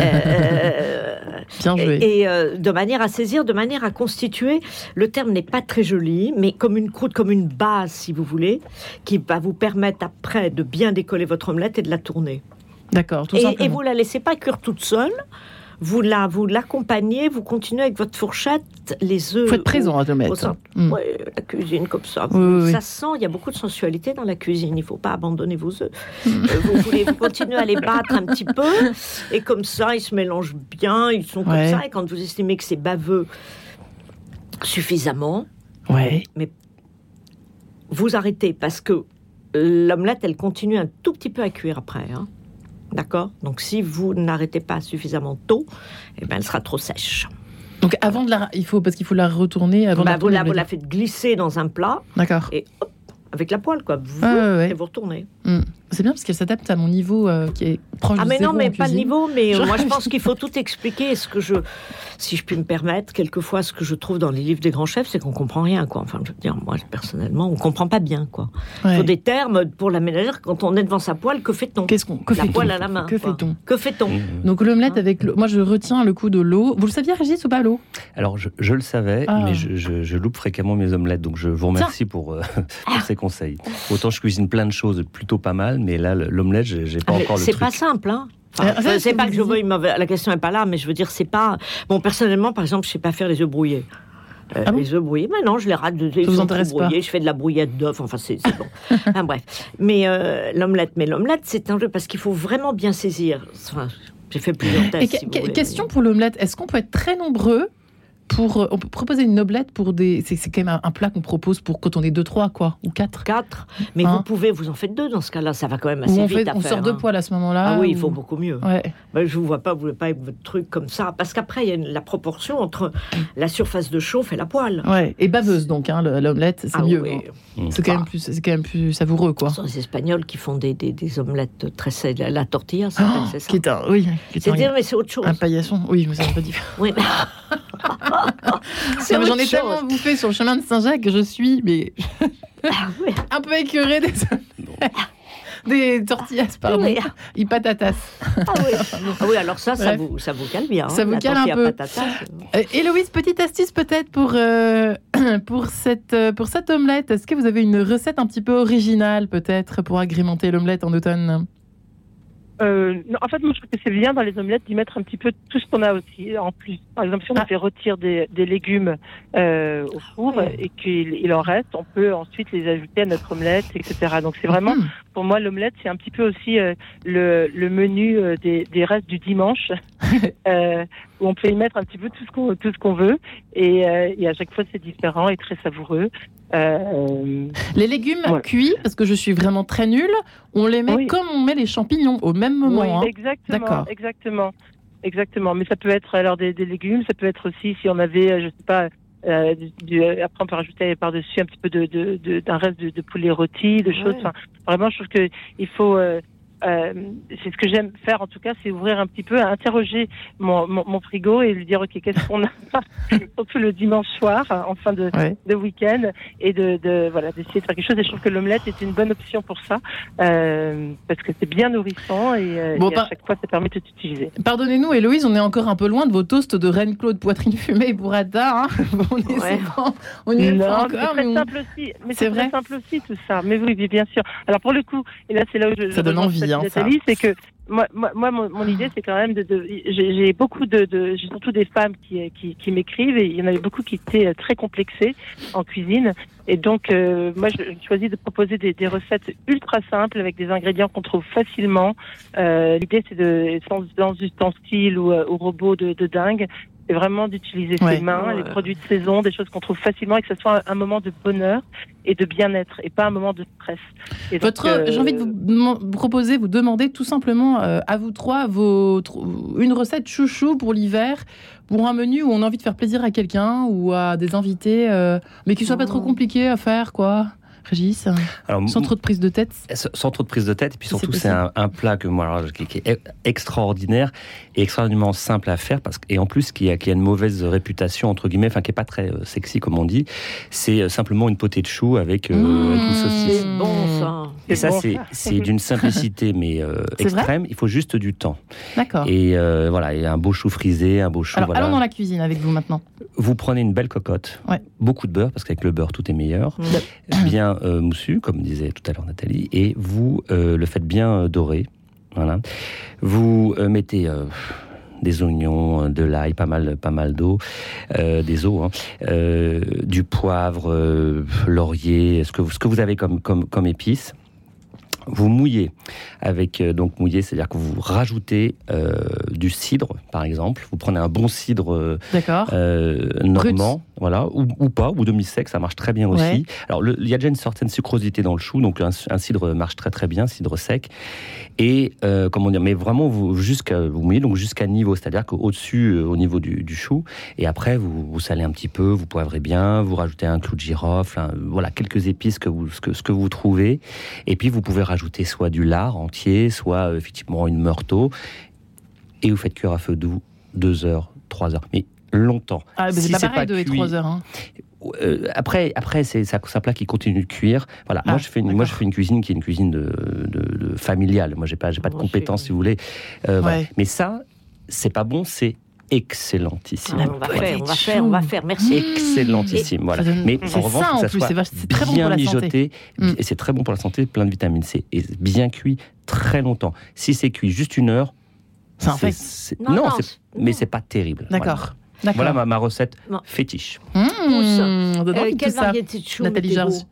Euh, Bien joué. et, et, de manière à saisir, de manière à constituer, le terme n'est pas très joli, mais comme une croûte, comme une base, si vous voulez, qui va vous permettre après de bien décoller votre omelette et de la tourner. D'accord, tout Et, simplement. et vous la laissez pas cuire toute seule. Vous la, vous l'accompagnez, vous continuez avec votre fourchette, les œufs. faut être présent à au l'omelette. centre. Mm. Ouais, la cuisine comme ça. Oui, oui, oui. Ça sent, il y a beaucoup de sensualité dans la cuisine. Il ne faut pas abandonner vos œufs. Mm. Euh, vous voulez vous continuez à les battre un petit peu. Et comme ça, ils se mélangent bien. Ils sont comme ça. Et quand vous estimez que c'est baveux suffisamment, Ouais. vous arrêtez. Parce que l'omelette, elle continue un tout petit peu à cuire après. hein. D'accord Donc si vous n'arrêtez pas suffisamment tôt, eh ben, elle sera trop sèche. Donc avant de la, il faut parce qu'il faut la retourner avant. de Bah, la vous, la, vous la faites glisser dans un plat D'accord. et hop, avec la poêle, quoi. Vous, Ouais, ouais, ouais. Et vous retournez. Mm. C'est bien parce qu'elle s'adapte à mon niveau euh, qui est proche Ah de mais zéro non, mais pas le niveau, mais euh, Je- moi je pense qu'il faut tout expliquer. Ce que je, si je puis me permettre, quelquefois ce que je trouve dans les livres des grands chefs, c'est qu'on comprend rien, quoi. Enfin, je veux dire, moi personnellement, on comprend pas bien, quoi. Il Ouais. faut des termes pour la ménagère. Quand on est devant sa poêle, que fait-on? Qu'est-ce qu'on que La poêle à la main. Que fait-on? Que fait-on? Donc l'omelette avec le... moi je retiens le coup de l'eau. Vous le saviez Régis ou pas l'eau? Alors, je, je le savais, Ah. mais je, je- je loupe fréquemment mes omelettes, donc je vous remercie pour, euh, pour ces conseils. Autant je cuisine plein de choses plutôt pas mal, mais là, le- l'omelette, j'ai pas Ah, encore le C'est pas simple, hein. Enfin, Euh, ça, c'est pas que je veux, une mauvaise- la question n'est pas là, mais je veux dire, c'est pas. Bon, personnellement, par exemple, je sais pas faire les œufs brouillés. Euh, Ah bon les œufs brouillés, mais non, je les rate. De, ils vous sont trop intéresse pas brouillés. Je fais de la brouillette d'œufs. Enfin, c'est bon. enfin, bref. Mais euh, l'omelette, mais l'omelette, c'est un jeu parce qu'il faut vraiment bien saisir. Enfin, j'ai fait plusieurs Et tests. que- si vous que- voulez. question pour l'omelette, est-ce qu'on peut être très nombreux pour euh, on peut proposer une omelette pour des c'est c'est quand même un, un plat qu'on propose pour quand on est deux trois quoi ou quatre. Quatre. Mais Hein? vous pouvez, vous en faites deux dans ce cas-là. Ça va quand même assez on, vite fait, à on faire. sort deux hein. poils à ce moment-là. Ah oui, il ou- faut beaucoup mieux. Ouais. Ben, je ne vois pas, vous voulez pas avec votre truc comme ça. Parce qu'après, il y a une- la proportion entre la surface de chauffe et la poêle. Ouais. Et baveuse donc hein, le- l'omelette c'est Ah mieux. oui. hein. C'est quand même plus c'est quand même plus savoureux quoi. Ce sont les Espagnols qui font des, des, des omelettes très saines. La, la tortilla, ça s'appelle, Oh, c'est ça. qui est un oui, qui est C'est un- dire, mais c'est autre chose. un paillasson. Oui, mais c'est pas différent. Oui, c'est mais J'en ai tellement bouffé sur le chemin de Saint-Jacques que je suis mais Ah un peu écœurée des des tortillas pardon, Oui. et patatas. Ah oui. Ah oui, alors ça, ça Bref. vous, ça vous calme bien. Ça hein, vous la cale un peu. c'est- Euh, Héloïse, petite astuce peut-être pour, euh, pour, cette, euh, pour cette omelette. Est-ce que vous avez une recette un petit peu originale peut-être pour agrémenter l'omelette en automne? Euh, non, en fait, moi, je trouve que c'est bien dans les omelettes d'y mettre un petit peu tout ce qu'on a aussi en plus. Par exemple, si on Ah. fait rôtir des, des légumes euh, au four Ouais. et qu'il il en reste, on peut ensuite les ajouter à notre omelette, etc. Donc, c'est vraiment, Mhm. pour moi, l'omelette, c'est un petit peu aussi euh, le, le menu euh, des, des restes du dimanche, euh, où on peut y mettre un petit peu tout ce qu'on tout ce qu'on veut, et, euh, et à chaque fois, c'est différent et très savoureux. Euh, Les légumes Voilà. cuits, parce que je suis vraiment très nulle, on les met Oui. comme on met les champignons au même moment. Oui, hein. exactement, D'accord. exactement, exactement. Mais ça peut être alors des, des légumes, ça peut être aussi si on avait, euh, je sais pas, euh, du, après on peut rajouter par dessus un petit peu de de- de- d'un reste de, de poulet rôti, de choses. Ouais. Enfin, vraiment, je trouve que il faut. euh, euh, c'est ce que j'aime faire en tout cas, c'est ouvrir un petit peu, interroger mon, mon, mon frigo et lui dire ok qu'est-ce qu'on a, surtout le dimanche soir en fin de, Ouais. de week-end et de, de voilà d'essayer de faire quelque chose. Et je trouve que l'omelette est une bonne option pour ça euh, parce que c'est bien nourrissant et, euh, Bon, et à chaque fois ça permet de t'utiliser. Pardonnez-nous, Héloïse, on est encore un peu loin de vos toasts de Reine Claude poitrine fumée et burrata. hein. on est Ouais. souvent- on y est Non, pas mais encore, mais on- simple aussi. Mais C'est vrai simple aussi tout ça. Mais oui, bien sûr. Alors pour le coup, et là c'est là où je, Ça je donne envie, Nathalie, c'est que moi, moi, moi, mon, mon idée, c'est quand même de. de j'ai beaucoup de, de j'ai surtout des femmes qui, qui, qui m'écrivent et il y en avait beaucoup qui étaient très complexées en cuisine. Et donc, euh, moi, je choisis de proposer des, des recettes ultra simples avec des ingrédients qu'on trouve facilement. Euh, L'idée, c'est de sans, sans ustensiles ou, euh, ou robots de, de dingue. C'est vraiment d'utiliser Ouais. ses mains, les produits de saison, des choses qu'on trouve facilement et que ce soit un, moment de bonheur et de bien-être et pas un moment de stress. Et Votre, euh, j'ai envie de vous deman- proposer, vous demander tout simplement euh, à vous trois vos, tr- une recette chouchou pour l'hiver, pour un menu où on a envie de faire plaisir à quelqu'un ou à des invités, euh, mais qui soit pas trop compliqué à faire, quoi. Régis, Alors, sans trop de prise de tête. Sans- sans trop de prise de tête. Et puis C'est surtout, c'est un, un plat que moi, alors, qui, qui est extraordinaire et extraordinairement simple à faire. Parce, que- et en plus, qui a, qui a une mauvaise réputation, entre guillemets, enfin, qui est pas très euh, sexy, comme on dit. C'est euh, simplement une potée de chou avec, euh, Mmh. avec une saucisse. C'est bon ça. Et ça, bon, c'est, d'une simplicité, mais euh, extrême. Il faut juste du temps. D'accord. Et euh, voilà, et un beau chou frisé, un beau chou. Alors, voilà. allons dans la cuisine avec vous maintenant. Vous prenez une belle cocotte, Ouais. beaucoup de beurre, parce qu'avec le beurre, tout est meilleur, bien euh, moussu, comme disait tout à l'heure Nathalie, et vous euh, le faites bien euh, dorer. Voilà. Vous mettez des oignons, de l'ail, pas mal, pas mal d'eau, des os, hein, du poivre, laurier, ce que vous, ce que vous avez comme, comme, comme épices? Vous mouillez avec euh, donc mouillé, c'est-à-dire que vous rajoutez euh, du cidre, par exemple. Vous prenez un bon cidre euh, euh, normand, voilà, ou, ou pas, ou demi-sec, ça marche très bien aussi. Alors, il y a déjà une certaine sucrosité dans le chou, donc un, un cidre marche très très bien, cidre sec. Et comment dire, mais vraiment vous jusqu'à vous mouillez donc jusqu'à niveau, c'est-à-dire qu'au-dessus, au niveau du, du chou, et après vous, vous salez un petit peu, vous poivrez bien, vous rajoutez un clou de girofle, un- voilà quelques épices que vous ce que, ce que vous trouvez, et puis vous pouvez rajouter soit du lard entier, soit euh, effectivement une meurteau, et vous faites cuire à feu doux deux heures, trois heures, mais longtemps. Ah, mais Si c'est pas pareil, 2 et cuit- 3 heures. hein. Euh, après, après c'est ça, ça plat qui continue de cuire. Voilà. Ah, moi, je fais une, moi, je fais une cuisine qui est une cuisine de, de- de familiale. Moi, j'ai pas, j'ai pas de compétences, si vous voulez. Euh, voilà. Mais ça, c'est pas bon, c'est excellentissime. Ah, on va faire, on va faire, on va faire. Merci. Excellentissime. Voilà. Ça donne- Mais c'est en revanche, que en ça plus, soit c'est vache- c'est très bon pour bien la santé. mijoté, Mm. et c'est très bon pour la santé, plein de vitamines C, et bien cuit très longtemps. Si c'est cuit juste une heure, C'est un fait. c'est- Non, non, non, mais non. c'est pas terrible. D'accord. Voilà, D'accord. voilà ma, ma recette Non. fétiche. Mmh, Euh, quelle ça. variété de chou Nathalie Georges.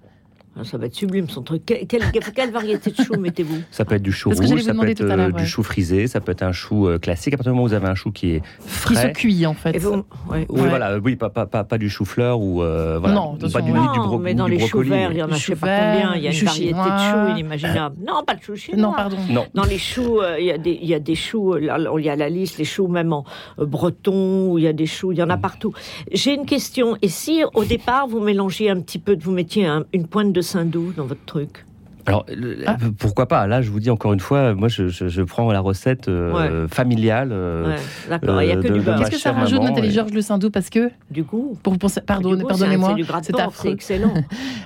Ah, Ça va être sublime son truc. Que- Quelle, quelle variété de chou mettez-vous? Ça peut être du chou Parce rouge, ça peut être euh, du ouais. chou frisé, ça peut être un chou euh, classique. À partir du moment où vous avez un chou qui est Qui se frais, cuit, en fait. Et vous- ouais. oui, Ouais. voilà, oui, pas, pas, pas, pas du chou-fleur ou euh, voilà, Non, pas du, ouais. du, Non, bro- mais du dans les choux brocoli. verts, il y en a je sais choux pas combien. Il y a une choux variété de choux inimaginable. Non, pas de choux chinois. Non, pardon. Non, Dans les choux, euh, il y, a des- il y a des choux, il y a la liste, les choux même en breton, où il y a des choux, il y en Mm. a partout. J'ai une question. Et si au départ, vous mélangiez un petit peu, vous mettiez un- une pointe de saindoux dans votre truc alors le- Ah. pourquoi pas Là, je vous dis encore une fois, moi, je, je, je prends la recette euh, familiale. euh, Ouais, D'accord, il n'y a euh, que de- du beurre. Qu'est-ce que ça rajoute, Nathalie et- Georges, le Saint-Doux Parce que, Du goût. pour pardonnez- Du coup, pardonnez-moi, c'est c'est excellent.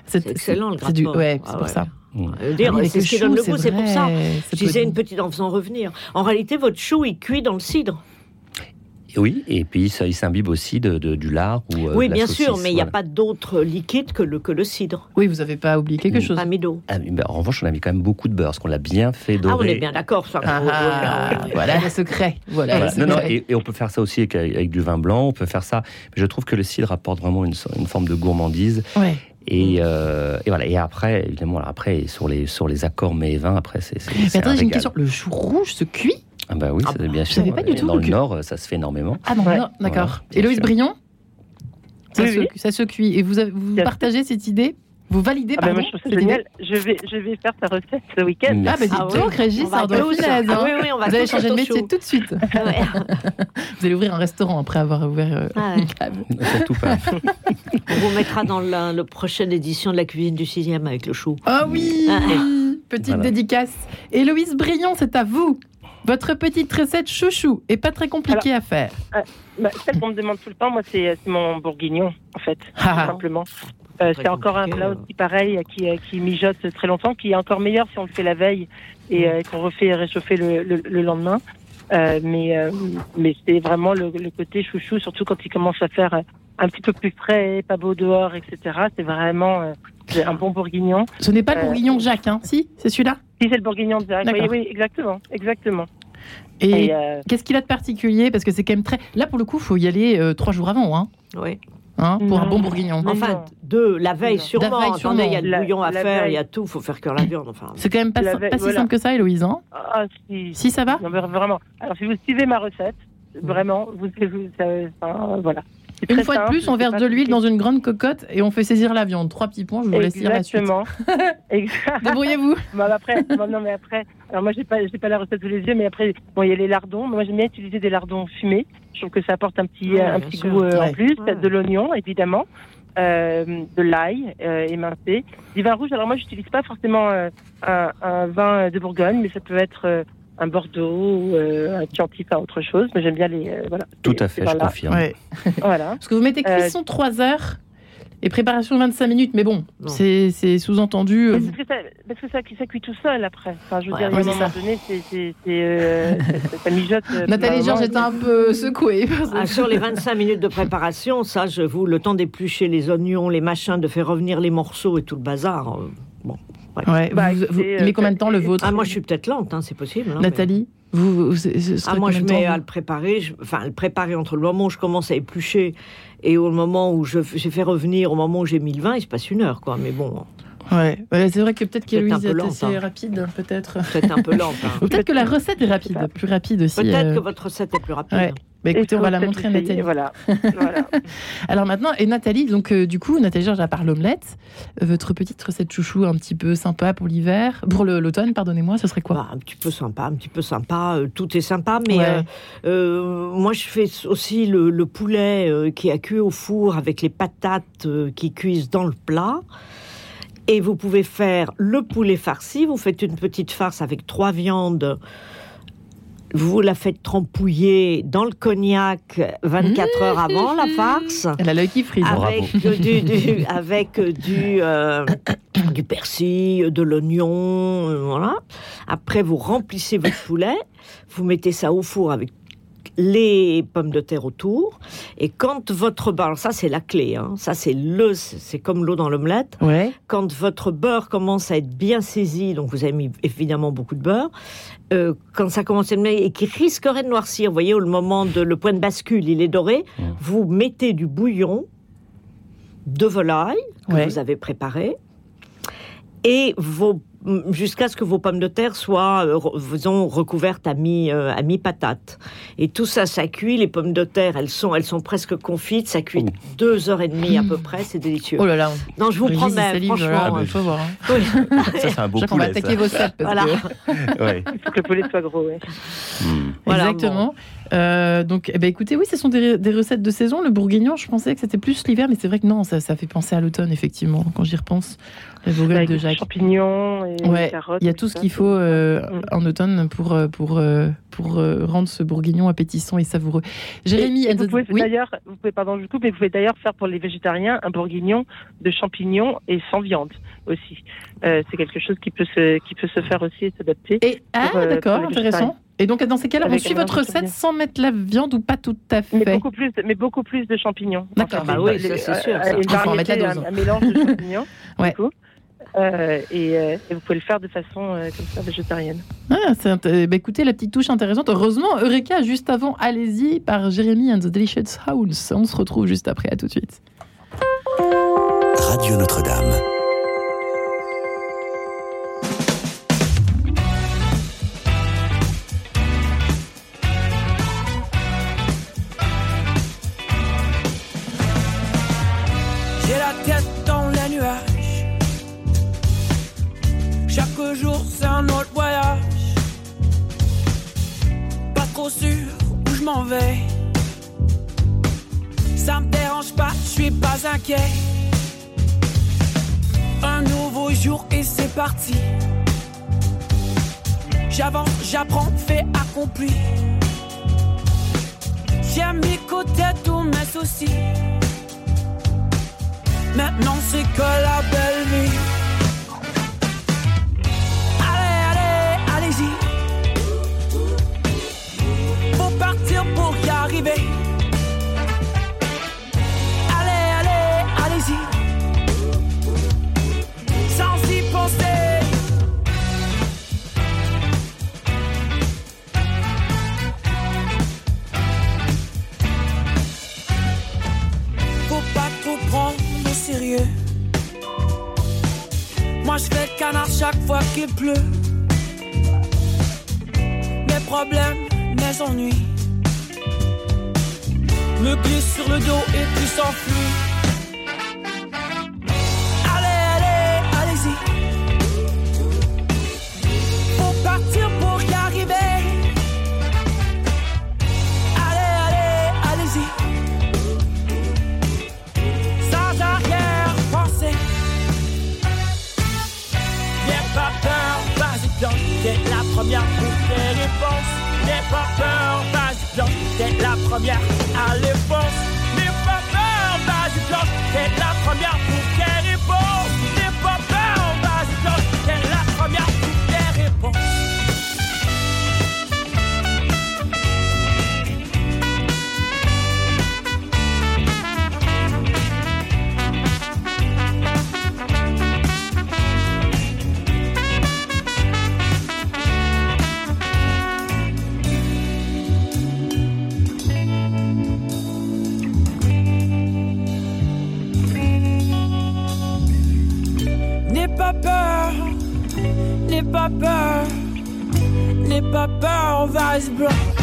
C'est excellent, le du- gras de porc. Ouais, Ah c'est pour ouais. ça. Mm. Ah avec c'est le ce qui chou, donne le goût, c'est pour ça. Je disais une petite en faisant revenir. En réalité, votre chou, il cuit dans le cidre. Oui, et puis ça, il s'imbibe aussi de, de- du lard ou euh, oui, de la bien sûr, mais il n'y a voilà. pas d'autre liquide que le, que le cidre. Oui, vous n'avez pas oublié quelque Mm. chose. Pas mis d'eau. Ah, mais en revanche, on a mis quand même beaucoup de beurre, parce qu'on l'a bien fait dorer. Ah, on est bien d'accord. ça. Ah, ah, voilà le secret. Voilà, Voilà. le Non, non, et, et on peut faire ça aussi avec, avec du vin blanc, on peut faire ça. Mais je trouve que le cidre apporte vraiment une, une forme de gourmandise. Ouais. Et, euh, et voilà. Et après, évidemment, alors après sur les sur les accords mets et vins, après c'est. c'est- Mais attendez, j'ai une question. Le chou rouge se cuit? Ah bah oui, Ah bah, bien je sûr. savais pas du tout Dans le que- Nord, ça se fait énormément. Ah non, Ouais. non, d'accord. Héloïse. Brion ça, Oui, se, oui. ça se cuit. Et vous, avez- vous partagez cette idée Vous validez, Ah ben, pardon moi, je trouve génial. Je vais, je vais faire ta recette ce week-end. Ah, bah dis Ah donc, Régis, On va Ah oui, oui, on va Vous allez changer de métier tout de suite. Ouais. Vous allez ouvrir un restaurant après avoir ouvert euh, Ah une ouais. cave. Surtout pas. On vous mettra dans la, prochaine édition de la cuisine du sixième avec le chou. Ah oui Ah. Petite Voilà. dédicace. Héloïse Brion, c'est à vous. Votre petite recette chouchou et pas très compliquée à faire. Bah, celle qu'on me demande tout le temps, moi, c'est c'est mon bourguignon, en fait, tout Ah. simplement. Euh, c'est encore un plat euh. aussi pareil euh, qui, euh, qui mijote très longtemps, qui est encore meilleur si on le fait la veille et euh, qu'on refait réchauffer le, le, le lendemain. Euh, mais euh, mais c'est vraiment le, le côté chouchou, surtout quand il commence à faire euh, un petit peu plus frais, pas beau dehors, etc. C'est vraiment euh, un bon bourguignon. Ce n'est pas le Euh, bourguignon Jacques, hein Si, c'est celui-là? Si c'est le bourguignon de Jacques. Oui, exactement, exactement. Et, qu'est-ce qu'il a de particulier? Parce que c'est quand même très. Là, pour le coup, il faut y aller trois jours avant. Hein. Oui. Hein, pour un bon bourguignon. Enfin, de la veille sûrement. il y a le bouillon à faire, il y a tout, il faut faire cuire la viande. Enfin. C'est quand même pas, si simple que ça, Héloïse. Hein ah, si. si. ça va? Non, Vraiment. Alors, si vous suivez ma recette, vraiment, vous, vous, voilà. Une fois de plus, on verse de l'huile dans une grande cocotte et on fait saisir la viande. Trois petits points, je vous laisse lire la suite. Exactement. Débrouillez-vous. bon, après, non, mais après, alors moi, j'ai pas, j'ai pas la recette sous les yeux, mais après, bon, il y a les lardons. Moi, j'aime bien utiliser des lardons fumés. Je trouve que ça apporte un petit, un petit goût euh, en plus. De l'oignon, évidemment. Euh, de l'ail euh, émincé, du vin rouge. Alors moi, j'utilise pas forcément euh, un, un, vin de Bourgogne, mais ça peut être un Bordeaux ou euh, un Chianti, pas autre chose. Mais j'aime bien les. Euh, voilà, Tout à fait, je confirme. voilà. Parce que vous mettez euh, cuisson 3 heures et préparation 25 minutes, mais bon, c'est sous-entendu. Parce, que ça, ça, cuit tout seul après. Enfin, je veux dire, à un moment donné, c'est, euh, ça mijote. Nathalie Georges était un peu secouée. Ah, sur les 25 minutes de préparation, ça, je vous, le temps d'éplucher les oignons, les machins, de faire revenir les morceaux et tout le bazar. bon. Ouais. Bah, vous, mais combien de temps le vôtre ah, Moi, je suis peut-être lente, hein, c'est possible. Hein, Nathalie vous, ah, moi, je mets à le préparer, enfin, le préparer entre le moment où je commence à éplucher et au moment où je, j'ai fait revenir, au moment où j'ai mis le vin, il se passe une heure, quoi. Mais bon. Ouais, c'est vrai que peut-être qu'Héloïse est assez hein. rapide, peut-être. Peut-être un peu lente. Hein. peut-être que la recette est rapide, plus rapide aussi. Peut-être euh. que votre recette est plus rapide. Bah, écoutez, on va la montrer à Nathalie. Voilà. Alors maintenant, et Nathalie, donc euh, du coup, Nathalie Georges, à part l'omelette, euh, votre petite recette chouchou un petit peu sympa pour l'hiver, pour l'automne, pardonnez-moi, ce serait quoi? Bah, Un petit peu sympa, un petit peu sympa. tout est sympa, mais moi je fais aussi le, le poulet qui a cuit au four avec les patates qui cuisent dans le plat. Et vous pouvez faire le poulet farci. Vous faites une petite farce avec trois viandes. Vous la faites trempouiller dans le cognac 24 heures avant la farce. Elle a l'œil qui frise. Avec du, avec du, euh, du persil, de l'oignon, euh, voilà. Après, vous remplissez votre poulet. Vous mettez ça au four avec les pommes de terre autour. Et quand votre beurre, ça c'est la clé, hein, ça c'est le, c'est comme l'eau dans l'omelette. Ouais. Quand votre beurre commence à être bien saisi, donc vous avez mis évidemment beaucoup de beurre, euh, quand ça commence à être et qui risquerait de noircir, vous voyez, au moment de le point de bascule, il est doré, vous mettez du bouillon de volaille que vous avez préparé et vos jusqu'à ce que vos pommes de terre soient, euh, recouvertes à mi, euh, à mi patate. Et tout ça, ça cuit. Les pommes de terre, elles sont, elles sont presque confites. Ça cuit deux heures et demie à peu près. C'est délicieux. Oh là là. Non, je vous promets, franchement. Ah, bah, faut voir. Hein. Ça, c'est un beau poulet. On va attaquer vos cèpes. Voilà. ouais. Il faut que le poulet soit gros. Ouais. Hmm. Exactement. Euh, donc, eh ben, écoutez, oui, ce sont des, recettes de saison. Le bourguignon, je pensais que c'était plus l'hiver, mais c'est vrai que non, ça, ça fait penser à l'automne, effectivement, quand j'y repense. La Bourgogne de Jacques. Champignons et ouais, carottes. Il y a tout ce qu'il faut euh, mm. en automne pour, euh, pour, pour rendre ce bourguignon appétissant et savoureux. Jérémy, vous pouvez d'ailleurs, vous pouvez, pardon, du coup, mais vous pouvez d'ailleurs faire pour les végétariens un bourguignon de champignons et sans viande aussi. c'est quelque chose qui peut se, qui peut se faire aussi et s'adapter. Et ah, d'accord, intéressant. Et donc, dans ces cas-là, on suit votre recette sans mettre la viande ou pas tout à fait Mais beaucoup plus, mais beaucoup plus de champignons. D'accord, bah oui, c'est sûr. Euh, il faut mettre la dose. Un, mélange de champignons, ouais. Euh, et, euh, et, vous pouvez le faire de façon euh, comme ça végétarienne. Ah, bah, écoutez, la petite touche intéressante. Heureusement, Eureka, juste avant, allez-y, par Jérémy and the Delicious House. On se retrouve juste après, à tout de suite. Radio Notre-Dame. Ça me dérange pas, je suis pas inquiet. Un nouveau jour et c'est parti. J'avance, j'apprends, fait accompli. J'ai mis côté tous mes soucis. Maintenant c'est que la belle vie. pour y arriver. Allez, allez, allez-y. Sans y penser. Faut pas trop prendre au sérieux. Moi je fais canard chaque fois qu'il pleut. Mes problèmes, mes ennuis me glisse sur le dos et puis s'enfuit. Allez, allez, allez-y. Faut partir pour y arriver. Allez, allez, allez-y. Sans arrière-pensée. N'aie pas peur, vas-y, planque. T'es la première pour tes réponses. N'aie pas peur, première à l'éponge. N'aie pas peur, vas-y, la première n'aie pas peur, vas-y,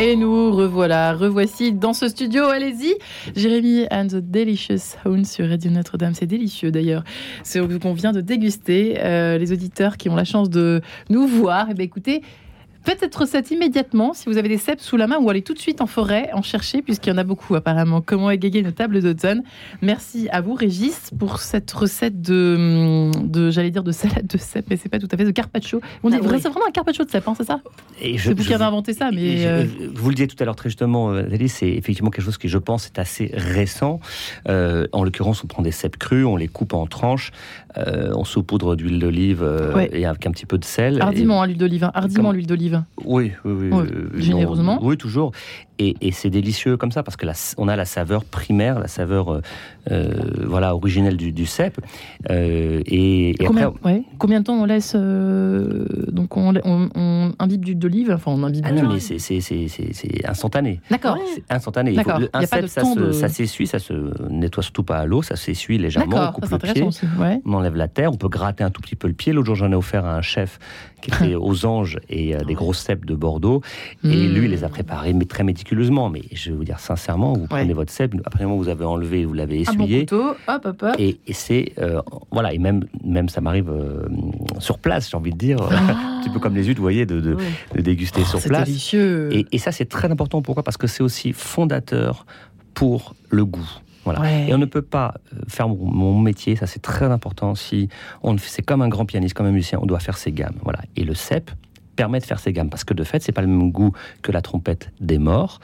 Et nous revoilà, revoici dans ce studio. Allez-y, Jérémy and the Delicious Sound sur Radio Notre-Dame. C'est délicieux d'ailleurs, ce qu'on vient de déguster. Euh, les auditeurs qui ont la chance de nous voir, eh bien, écoutez, Faites cette recette immédiatement si vous avez des cèpes sous la main ou allez tout de suite en forêt en chercher puisqu'il y en a beaucoup apparemment. Comment égayer une table d'automne Merci à vous Régis pour cette recette de, de j'allais dire de salade de cèpes mais c'est pas tout à fait de carpaccio. On dit Ah oui. c'est vraiment un carpaccio de cèpes, hein, c'est ça? Et je- C'est vous qui avez inventé ça, Et mais je- euh, Vous le disiez tout à l'heure très justement, euh, Nathalie, c'est effectivement quelque chose qui, je pense, est assez récent. Euh, en l'occurrence, on prend des cèpes crus, on les coupe en tranches, euh, on saupoudre d'huile d'olive euh, Ouais. et avec un petit peu de sel. hardiment à l'huile d'olive, hein, hardiment Comme- l'huile d'olive. Oui, oui, oui. Euh, généreusement. oui, toujours. Et, et c'est délicieux comme ça parce que la, on a la saveur primaire, la saveur euh, euh, voilà originelle du, du cèpe. Euh, et, et Combien, après, ouais. Combien de temps on laisse euh, donc on, on, on imbibe d'huile d'olive, enfin on imbibe. ah non, mais c'est- c'est c'est- c'est- instantané. D'accord. Instantané. Il faut- un cèpe, ça de- ça s'essuie, ça se nettoie surtout pas à l'eau, ça s'essuie légèrement, on coupe le pied, aussi. Ouais. on enlève la terre, on peut gratter un tout petit peu le pied. L'autre jour, j'en ai offert à un chef qui était aux anges et euh, des grosses cèpes de Bordeaux. Et Mm. lui, il les a préparés, mais très méticuleusement. Mais je vais vous dire sincèrement, vous prenez votre cèpe, après vous avez enlevé, vous l'avez bon essuyé. couteau, hop hop hop. Et, et c'est euh, voilà et même même ça m'arrive euh, sur place j'ai envie de dire un petit peu comme les huîtres vous voyez de, de, de déguster sur Ah. Oh, c'est place délicieux. et, et ça c'est très important pourquoi? Parce que c'est aussi fondateur pour le goût voilà. Ouais. Et on ne peut pas euh, faire mon, métier, ça c'est très important. Si on c'est comme un grand pianiste, comme un musicien, on doit faire ses gammes. Voilà. Et le cep permet de faire ses gammes parce que de fait c'est pas le même goût que la trompette des morts,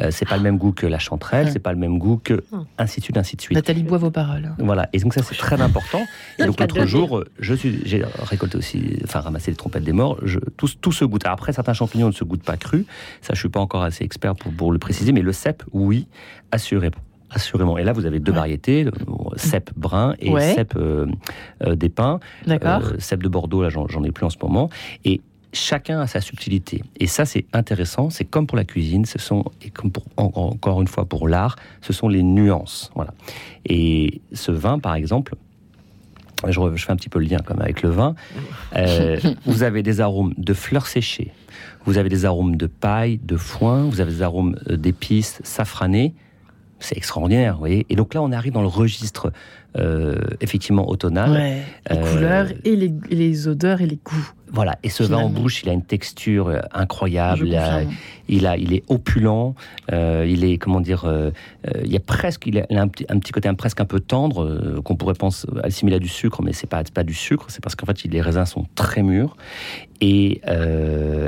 euh, c'est pas le même goût que la chanterelle, c'est pas le même goût que ainsi de suite, ainsi de suite. Nathalie boit vos paroles. Voilà, et donc ça c'est très important. Et donc l'autre jour, je suis, j'ai récolté aussi, enfin ramassé les trompettes des morts. Je, tout, tout se goûte. Après, certains champignons ne se goûtent pas crus. Ça, je suis pas encore assez expert pour, pour le préciser, mais le cep, oui, assurément. Assurément. Et là, vous avez deux variétés, cep brun et Ouais. cep euh, euh, d'épin. D'accord. Euh, cep de Bordeaux, là, j'en j'en ai plus en ce moment. Et chacun a sa subtilité. Et ça, c'est intéressant. C'est comme pour la cuisine, ce sont, et comme pour, encore une fois pour l'art, ce sont les nuances. Voilà. Et ce vin, par exemple, je, fais un petit peu le lien comme avec le vin. Euh, vous avez des arômes de fleurs séchées, vous avez des arômes de paille, de foin, vous avez des arômes euh, d'épices safranées. C'est extraordinaire, vous voyez. Et donc là, on arrive dans le registre euh, effectivement automnal. Ouais. Les Euh, couleurs et les, et les odeurs et les goûts. Voilà, et ce vin en bouche, il a une texture euh, incroyable, Je il, a, il, a- il est opulent, euh, il est, comment dire, euh, il y a presque, il a, un, petit, un petit côté un- presque un peu tendre, euh, qu'on pourrait penser assimiler à du sucre, mais c'est pas, pas du sucre, c'est parce qu'en fait, les raisins sont très mûrs, Et,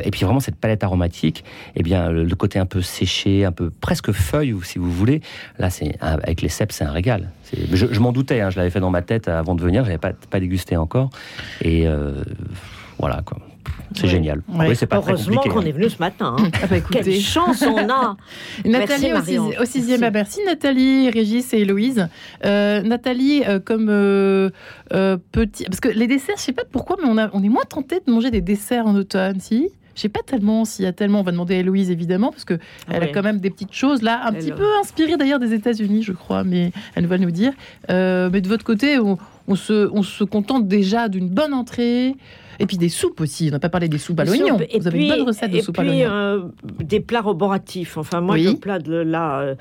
et puis vraiment cette palette aromatique, eh bien le, côté un peu séché, un peu presque feuille, si vous voulez, là c'est avec les cèpes c'est un régal. Je, je m'en doutais, hein, je l'avais fait dans ma tête avant de venir, j'avais pas pas dégusté encore, et voilà quoi. C'est génial. C'est pas Heureusement qu'on hein. est venu ce matin. Hein. Ah bah, Quelle chance on a Nathalie au, sixième à Merci Nathalie, Régis et Héloïse. Euh, Nathalie, euh, comme euh, petit... Parce que les desserts, je sais pas pourquoi, mais on, a, on est moins tenté de manger des desserts en automne, si? Je sais pas tellement s'il y a tellement. On va demander à Héloïse évidemment parce que elle a quand même des petites choses là, un petit peu inspirées d'ailleurs des États-Unis, je crois, mais elle va nous dire. mais de votre côté, on, se, on se contente déjà d'une bonne entrée. Et puis des soupes aussi. On n'a pas parlé des soupes à l'oignon. Vous avez une bonne recette de soupe à l'oignon. Euh, des plats roboratifs. Enfin, moi, le plat de là, euh,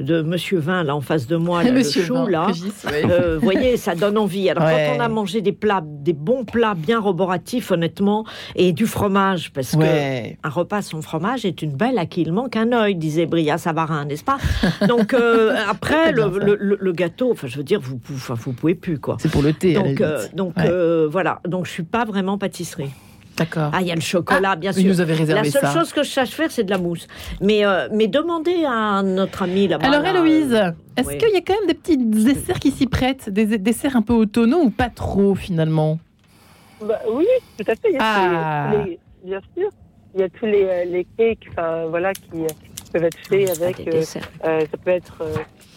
de Monsieur Vin, là, en face de moi, le chou, là, euh, vous voyez, ça donne envie. Alors, quand on a mangé des plats, des bons plats bien roboratifs, honnêtement, et du fromage, parce que un repas sans fromage est une belle à qui il manque un œil, disait Bria Savarin, n'est-ce pas? Donc, après, le, gâteau, enfin, je veux dire, vous, vous, vous pouvez plus, quoi. C'est pour le thé. Donc, donc voilà. Donc, je suis pas vraiment pâtisserie. D'accord. Ah, il y a le chocolat, ah, bien sûr. Nous avait réservé la seule chose que je sache faire, c'est de la mousse. Mais, euh, mais demandez à notre ami là-bas. Alors, Héloïse, est-ce qu'il y a quand même des petits desserts qui s'y prêtent? Des desserts un peu autonomes ou pas trop, finalement? Bah, Oui, tout à fait. Il y a ah. les, bien sûr. Il y a tous les, euh, les cakes voilà, qui peuvent être faits ah, avec. Euh, ça peut être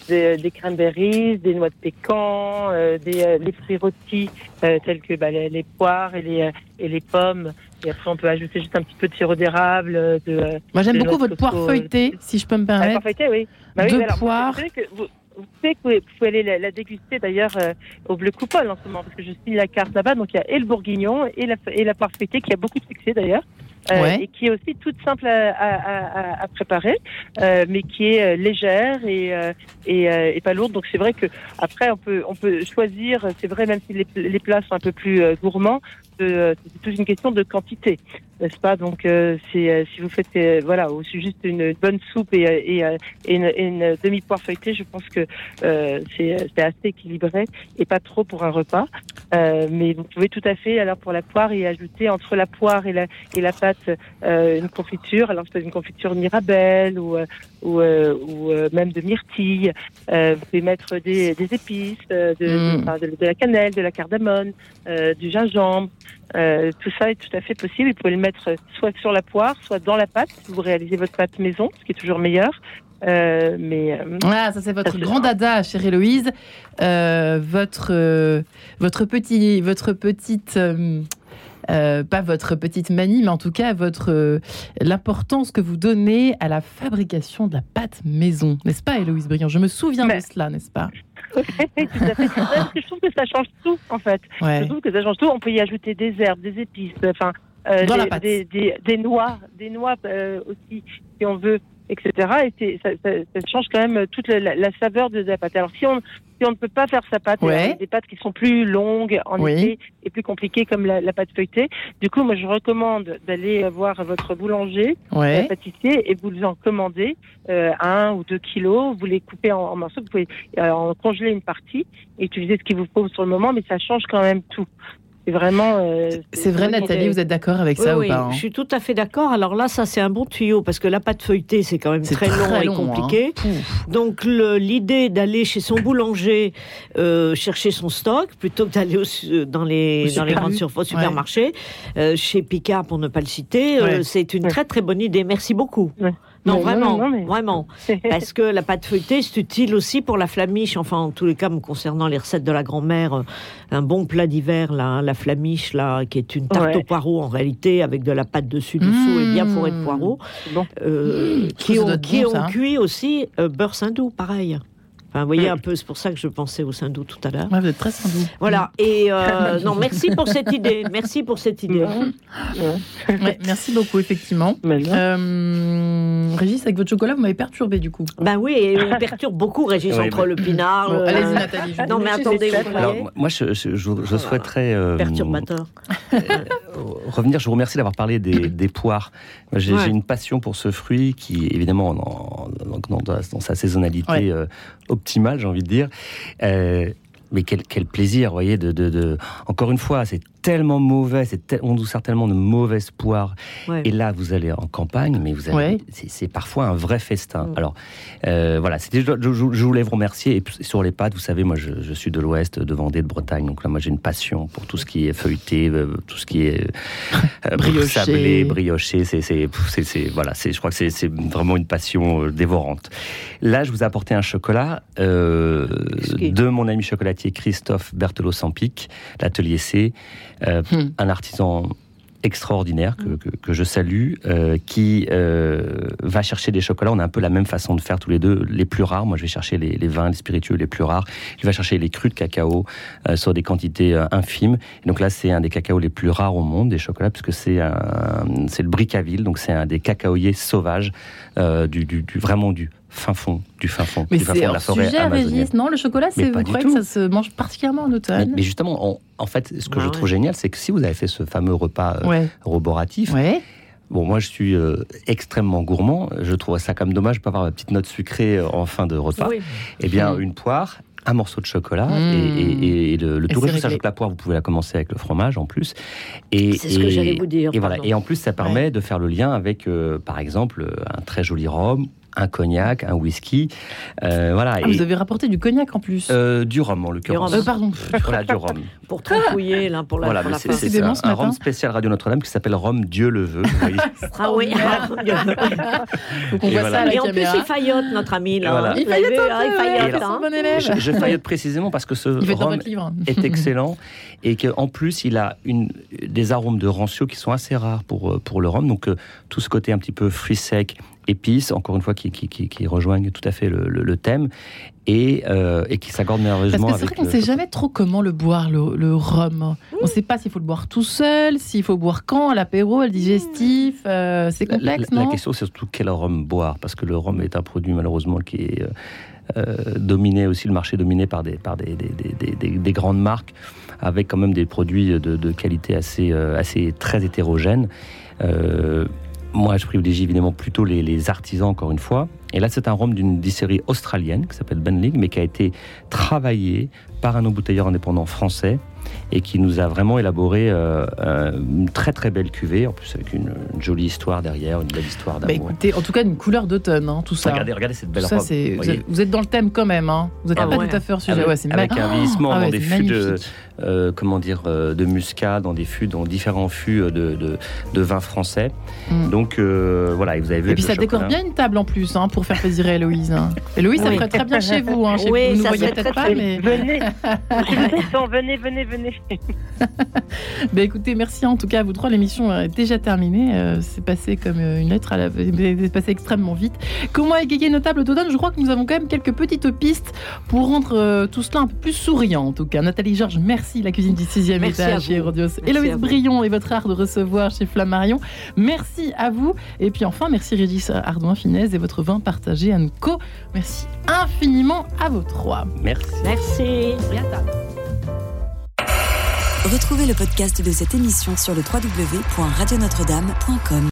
des, des cranberries, des noix de pécan, euh, des euh, les fruits rôtis euh, tels que bah, les, poires et les, et les pommes. Et après, on peut ajouter juste un petit peu de sirop d'érable. De, Moi, j'aime beaucoup votre poire feuilletée, si je peux me ah, permettre. Poire feuilletée, oui. Bah, oui, Deux poires. Vous, vous, savez que vous, pouvez aller la, déguster d'ailleurs au Bleu Coupole en ce moment, parce que je suis la carte là-bas. Donc, il y a et le bourguignon et la, et la poire feuilletée qui a beaucoup de succès d'ailleurs. Euh, et qui est aussi toute simple à, à, à préparer, euh, mais qui est euh, légère et, et, et, pas lourde. Donc c'est vrai que après on peut on peut choisir. C'est vrai même si les, les plats sont un peu plus gourmands, c'est toute une question de quantité, n'est-ce pas? Donc, euh, c'est si vous faites, voilà, aussi juste une bonne soupe et, et, et une, une demi-poire feuilletée, je pense que euh, c'est assez équilibré et pas trop pour un repas. Euh, mais vous pouvez tout à fait, alors pour la poire, y ajouter entre la poire et la, et la pâte euh, une confiture. Alors, c'est une confiture mirabelle ou, ou, ou même de myrtille. vous pouvez mettre des, des épices, de, de, mm. de, la cannelle, de la cardamone, du gingembre. Euh, tout ça est tout à fait possible. Vous pouvez le mettre soit sur la poire, soit dans la pâte. Vous réalisez votre pâte maison, ce qui est toujours meilleur. Euh, mais euh, ah, ça c'est votre grand dada, chère Héloïse. votre votre petit votre petite pas votre petite manie, mais en tout cas votre l'importance que vous donnez à la fabrication de la pâte maison, n'est-ce pas, Héloïse Briand? Je me souviens de cela, n'est-ce pas? Je trouve que ça change tout, en fait. Je trouve que ça change tout. On peut y ajouter des herbes, des épices, enfin, euh, des, des, des, noix, des noix euh, aussi, si on veut etc. Et ça, ça, ça, change quand même toute la, la, saveur de la pâte. Alors si on si on ne peut pas faire sa pâte, il y a des pâtes qui sont plus longues en été et plus compliquées comme la, la, pâte feuilletée. Du coup, moi je recommande d'aller voir votre boulanger, ouais. pâtissier, et vous en commandez euh, un ou deux kilos. Vous les coupez en, morceaux. Vous pouvez euh, en congeler une partie et utiliser ce qu'il vous faut sur le moment, mais ça change quand même tout. C'est vraiment. Euh, c'est vrai, Nathalie, vous êtes d'accord avec ça oui, ou pas hein Je suis tout à fait d'accord. Alors là, ça, c'est un bon tuyau parce que la pâte feuilletée, c'est quand même très, long et compliqué. Hein. Donc, l'idée d'aller chez son boulanger euh, chercher son stock plutôt que d'aller euh, dans les, dans les grandes surfaces, supermarchés, euh, chez Picard pour ne pas le citer, euh, c'est une très très bonne idée. Merci beaucoup. Non, vraiment, vraiment. Parce que la pâte feuilletée, c'est utile aussi pour la flamiche. Enfin, en tous les cas, concernant les recettes de la grand-mère, euh, un bon plat d'hiver, là, la flamiche, là, qui est une tarte au poireau en réalité, avec de la pâte dessus dessous et bien fourrée de poireaux, euh, qui, ont, qui ont hein. cuit aussi euh, beurre saindoux, pareil vous voyez un peu, c'est pour ça que je pensais au Sindou tout à l'heure. Ouais, vous êtes très Sindou. Voilà. Et euh, non, merci pour cette idée. Merci pour cette idée. Ouais, merci beaucoup, effectivement. Euh, Régis, avec votre chocolat, vous m'avez perturbé du coup. Ben oui, et on perturbe beaucoup, Régis, entre le pinard. Allez-y, Nathalie. Non, mais attendez. Alors, moi, je, je, souhaiterais. Euh, Perturbateur. revenir, je vous remercie d'avoir parlé des, des poires. J'ai une passion pour ce fruit qui, évidemment, dans, dans, dans sa saisonnalité optimale, j'ai envie de dire. Euh, mais quel, quel, plaisir, vous voyez, de, de, de... encore une fois, c'est tellement mauvais, c'est on nous sert tellement de mauvaises poires. Ouais. Et là, vous allez en campagne, mais vous avez, Ouais. c'est, parfois un vrai festin. Mm. Alors, euh, voilà, c'était, je, je- je voulais vous remercier. Et sur les pâtes, vous savez, moi, je, je suis de l'Ouest, de Vendée, de Bretagne. Donc là, moi, j'ai une passion pour tout ce qui est feuilleté, euh, tout ce qui est euh, Brioché. sablé, brioché. C'est, c'est, c'est, c'est- voilà, c'est, je crois que c'est, c'est vraiment une passion dévorante. Là, je vous ai apporté un chocolat euh, de mon ami chocolatier Christophe Berthelot-Sampic, l'atelier C, euh, Hmm. un artisan extraordinaire que, que- que je salue, euh, qui euh, va chercher des chocolats. On a un peu la même façon de faire tous les deux, les plus rares. Moi, je vais chercher les, les vins, les spiritueux les plus rares. Il va chercher les crus de cacao sur des quantités infimes. Et donc là, c'est un des cacaos les plus rares au monde, des chocolats, puisque c'est un- c'est le Bricaville. Donc c'est un des cacaoyers sauvages, du, du- du- vraiment du fin fond, du fin fond, Mais du fin c'est fond de la forêt sujet. Régis. Non, le chocolat, c'est pas vous du croyez que tout. ça se mange particulièrement en automne mais justement, on- en fait, ce que Bah je ouais. trouve génial, c'est que si vous avez fait ce fameux repas euh, Ouais. roboratif, Ouais. Bon, moi, je suis euh, extrêmement gourmand. Je trouve ça comme dommage de pas avoir ma petite note sucrée euh, en fin de repas. Oui. Eh bien, une poire, un morceau de chocolat Mm. et, et- et le, le tout réglé. que la poire, vous pouvez la commencer avec le fromage en plus. Et, C'est ce que j'allais vous dire, Et voilà. Et en plus, ça permet de faire le lien avec, euh, par exemple, un très joli rhum, un cognac, un whisky. Euh, voilà. Ah, et, vous avez rapporté du cognac en plus. euh, du rhum en l'occurrence. Euh, pardon. Voilà, du rhum. Pour trempouiller, là, pour la, voilà, c'est un, ce un matin. rhum spécial Radio Notre-Dame qui s'appelle Rhum Dieu le veut. vous voyez. Ah oui. Faut qu'on Et voit voilà. ça à la Et en plus, il faillote, notre ami, là. Voilà. Vous Il l'avez faillote un hein, il faillote, hein. son bon élève. Je, je faillote précisément parce que ce rhum est excellent et qu'en plus il a une, des arômes de rancio qui sont assez rares pour, euh, pour le rhum. Donc euh, tout ce côté un petit peu fruits secs, épices, encore une fois qui, qui, qui, qui rejoignent tout à fait le, le- le thème et, euh, et qui s'accordent Parce merveilleusement que c'est vrai qu'on ne sait jamais trop comment le boire, le, le rhum. On ne sait pas s'il faut le boire tout seul, s'il faut boire quand, à l'apéro, à le digestif. euh, c'est La, la- complexe, la non question c'est surtout quel rhum boire parce que le rhum est un produit malheureusement qui est euh, dominé aussi le marché est dominé par des par des, des, des- des- des- des grandes marques avec quand même des produits de, de qualité assez euh, assez très hétérogènes. Euh, moi, je privilégie évidemment plutôt les, artisans, encore une fois. Et là, c'est un rhum d'une distillerie australienne qui s'appelle Benlig, mais qui a été travaillé par un embouteilleur indépendant français et qui nous a vraiment élaboré euh, euh, une très très belle cuvée, en plus avec une, une jolie histoire derrière, une belle histoire Bah, d'amour. écoutez, en tout cas, une couleur d'automne, hein, tout ça. regardez, regardez cette Tout belle ça, robe. Vous êtes, vous êtes dans le thème quand même. Hein. Vous n'êtes Ah pas ouais. tout à fait hors sujet. avec, Ouais, un vieillissement Ah ouais, dans des fûts de, euh, comment dire, euh, de muscat, dans des fûts, dans différents fûts de, de, de vins français. Mm. Donc euh, voilà, et vous avez vu. Et puis ça décore bien une table en plus hein, pour faire plaisir à Héloïse. hein. Héloïse, ça Oui. ferait très bien chez vous. Hein, chez Oui, vous. Ne peut-être pas, mais. Venez, venez, venez, venez. Bah, écoutez, merci en tout cas à vous trois. L'émission est déjà terminée. Euh, c'est passé comme euh, une lettre à la. C'est passé extrêmement vite. Comment égayer nos tables d'automne Je crois que nous avons quand même quelques petites pistes pour rendre euh, tout cela un peu plus souriant. En tout cas, Nathalie Georges, merci. La cuisine du sixième Merci à étage chez Rodios. Merci à Héloïse. Brion et votre art de recevoir chez Flammarion. Merci à vous. Et puis enfin, merci Régis Ardouin Finesse et votre vin partagé à Co. Merci infiniment à vous trois. Merci. Merci. Retrouvez le podcast de cette émission sur le www.radionotre-dame.com.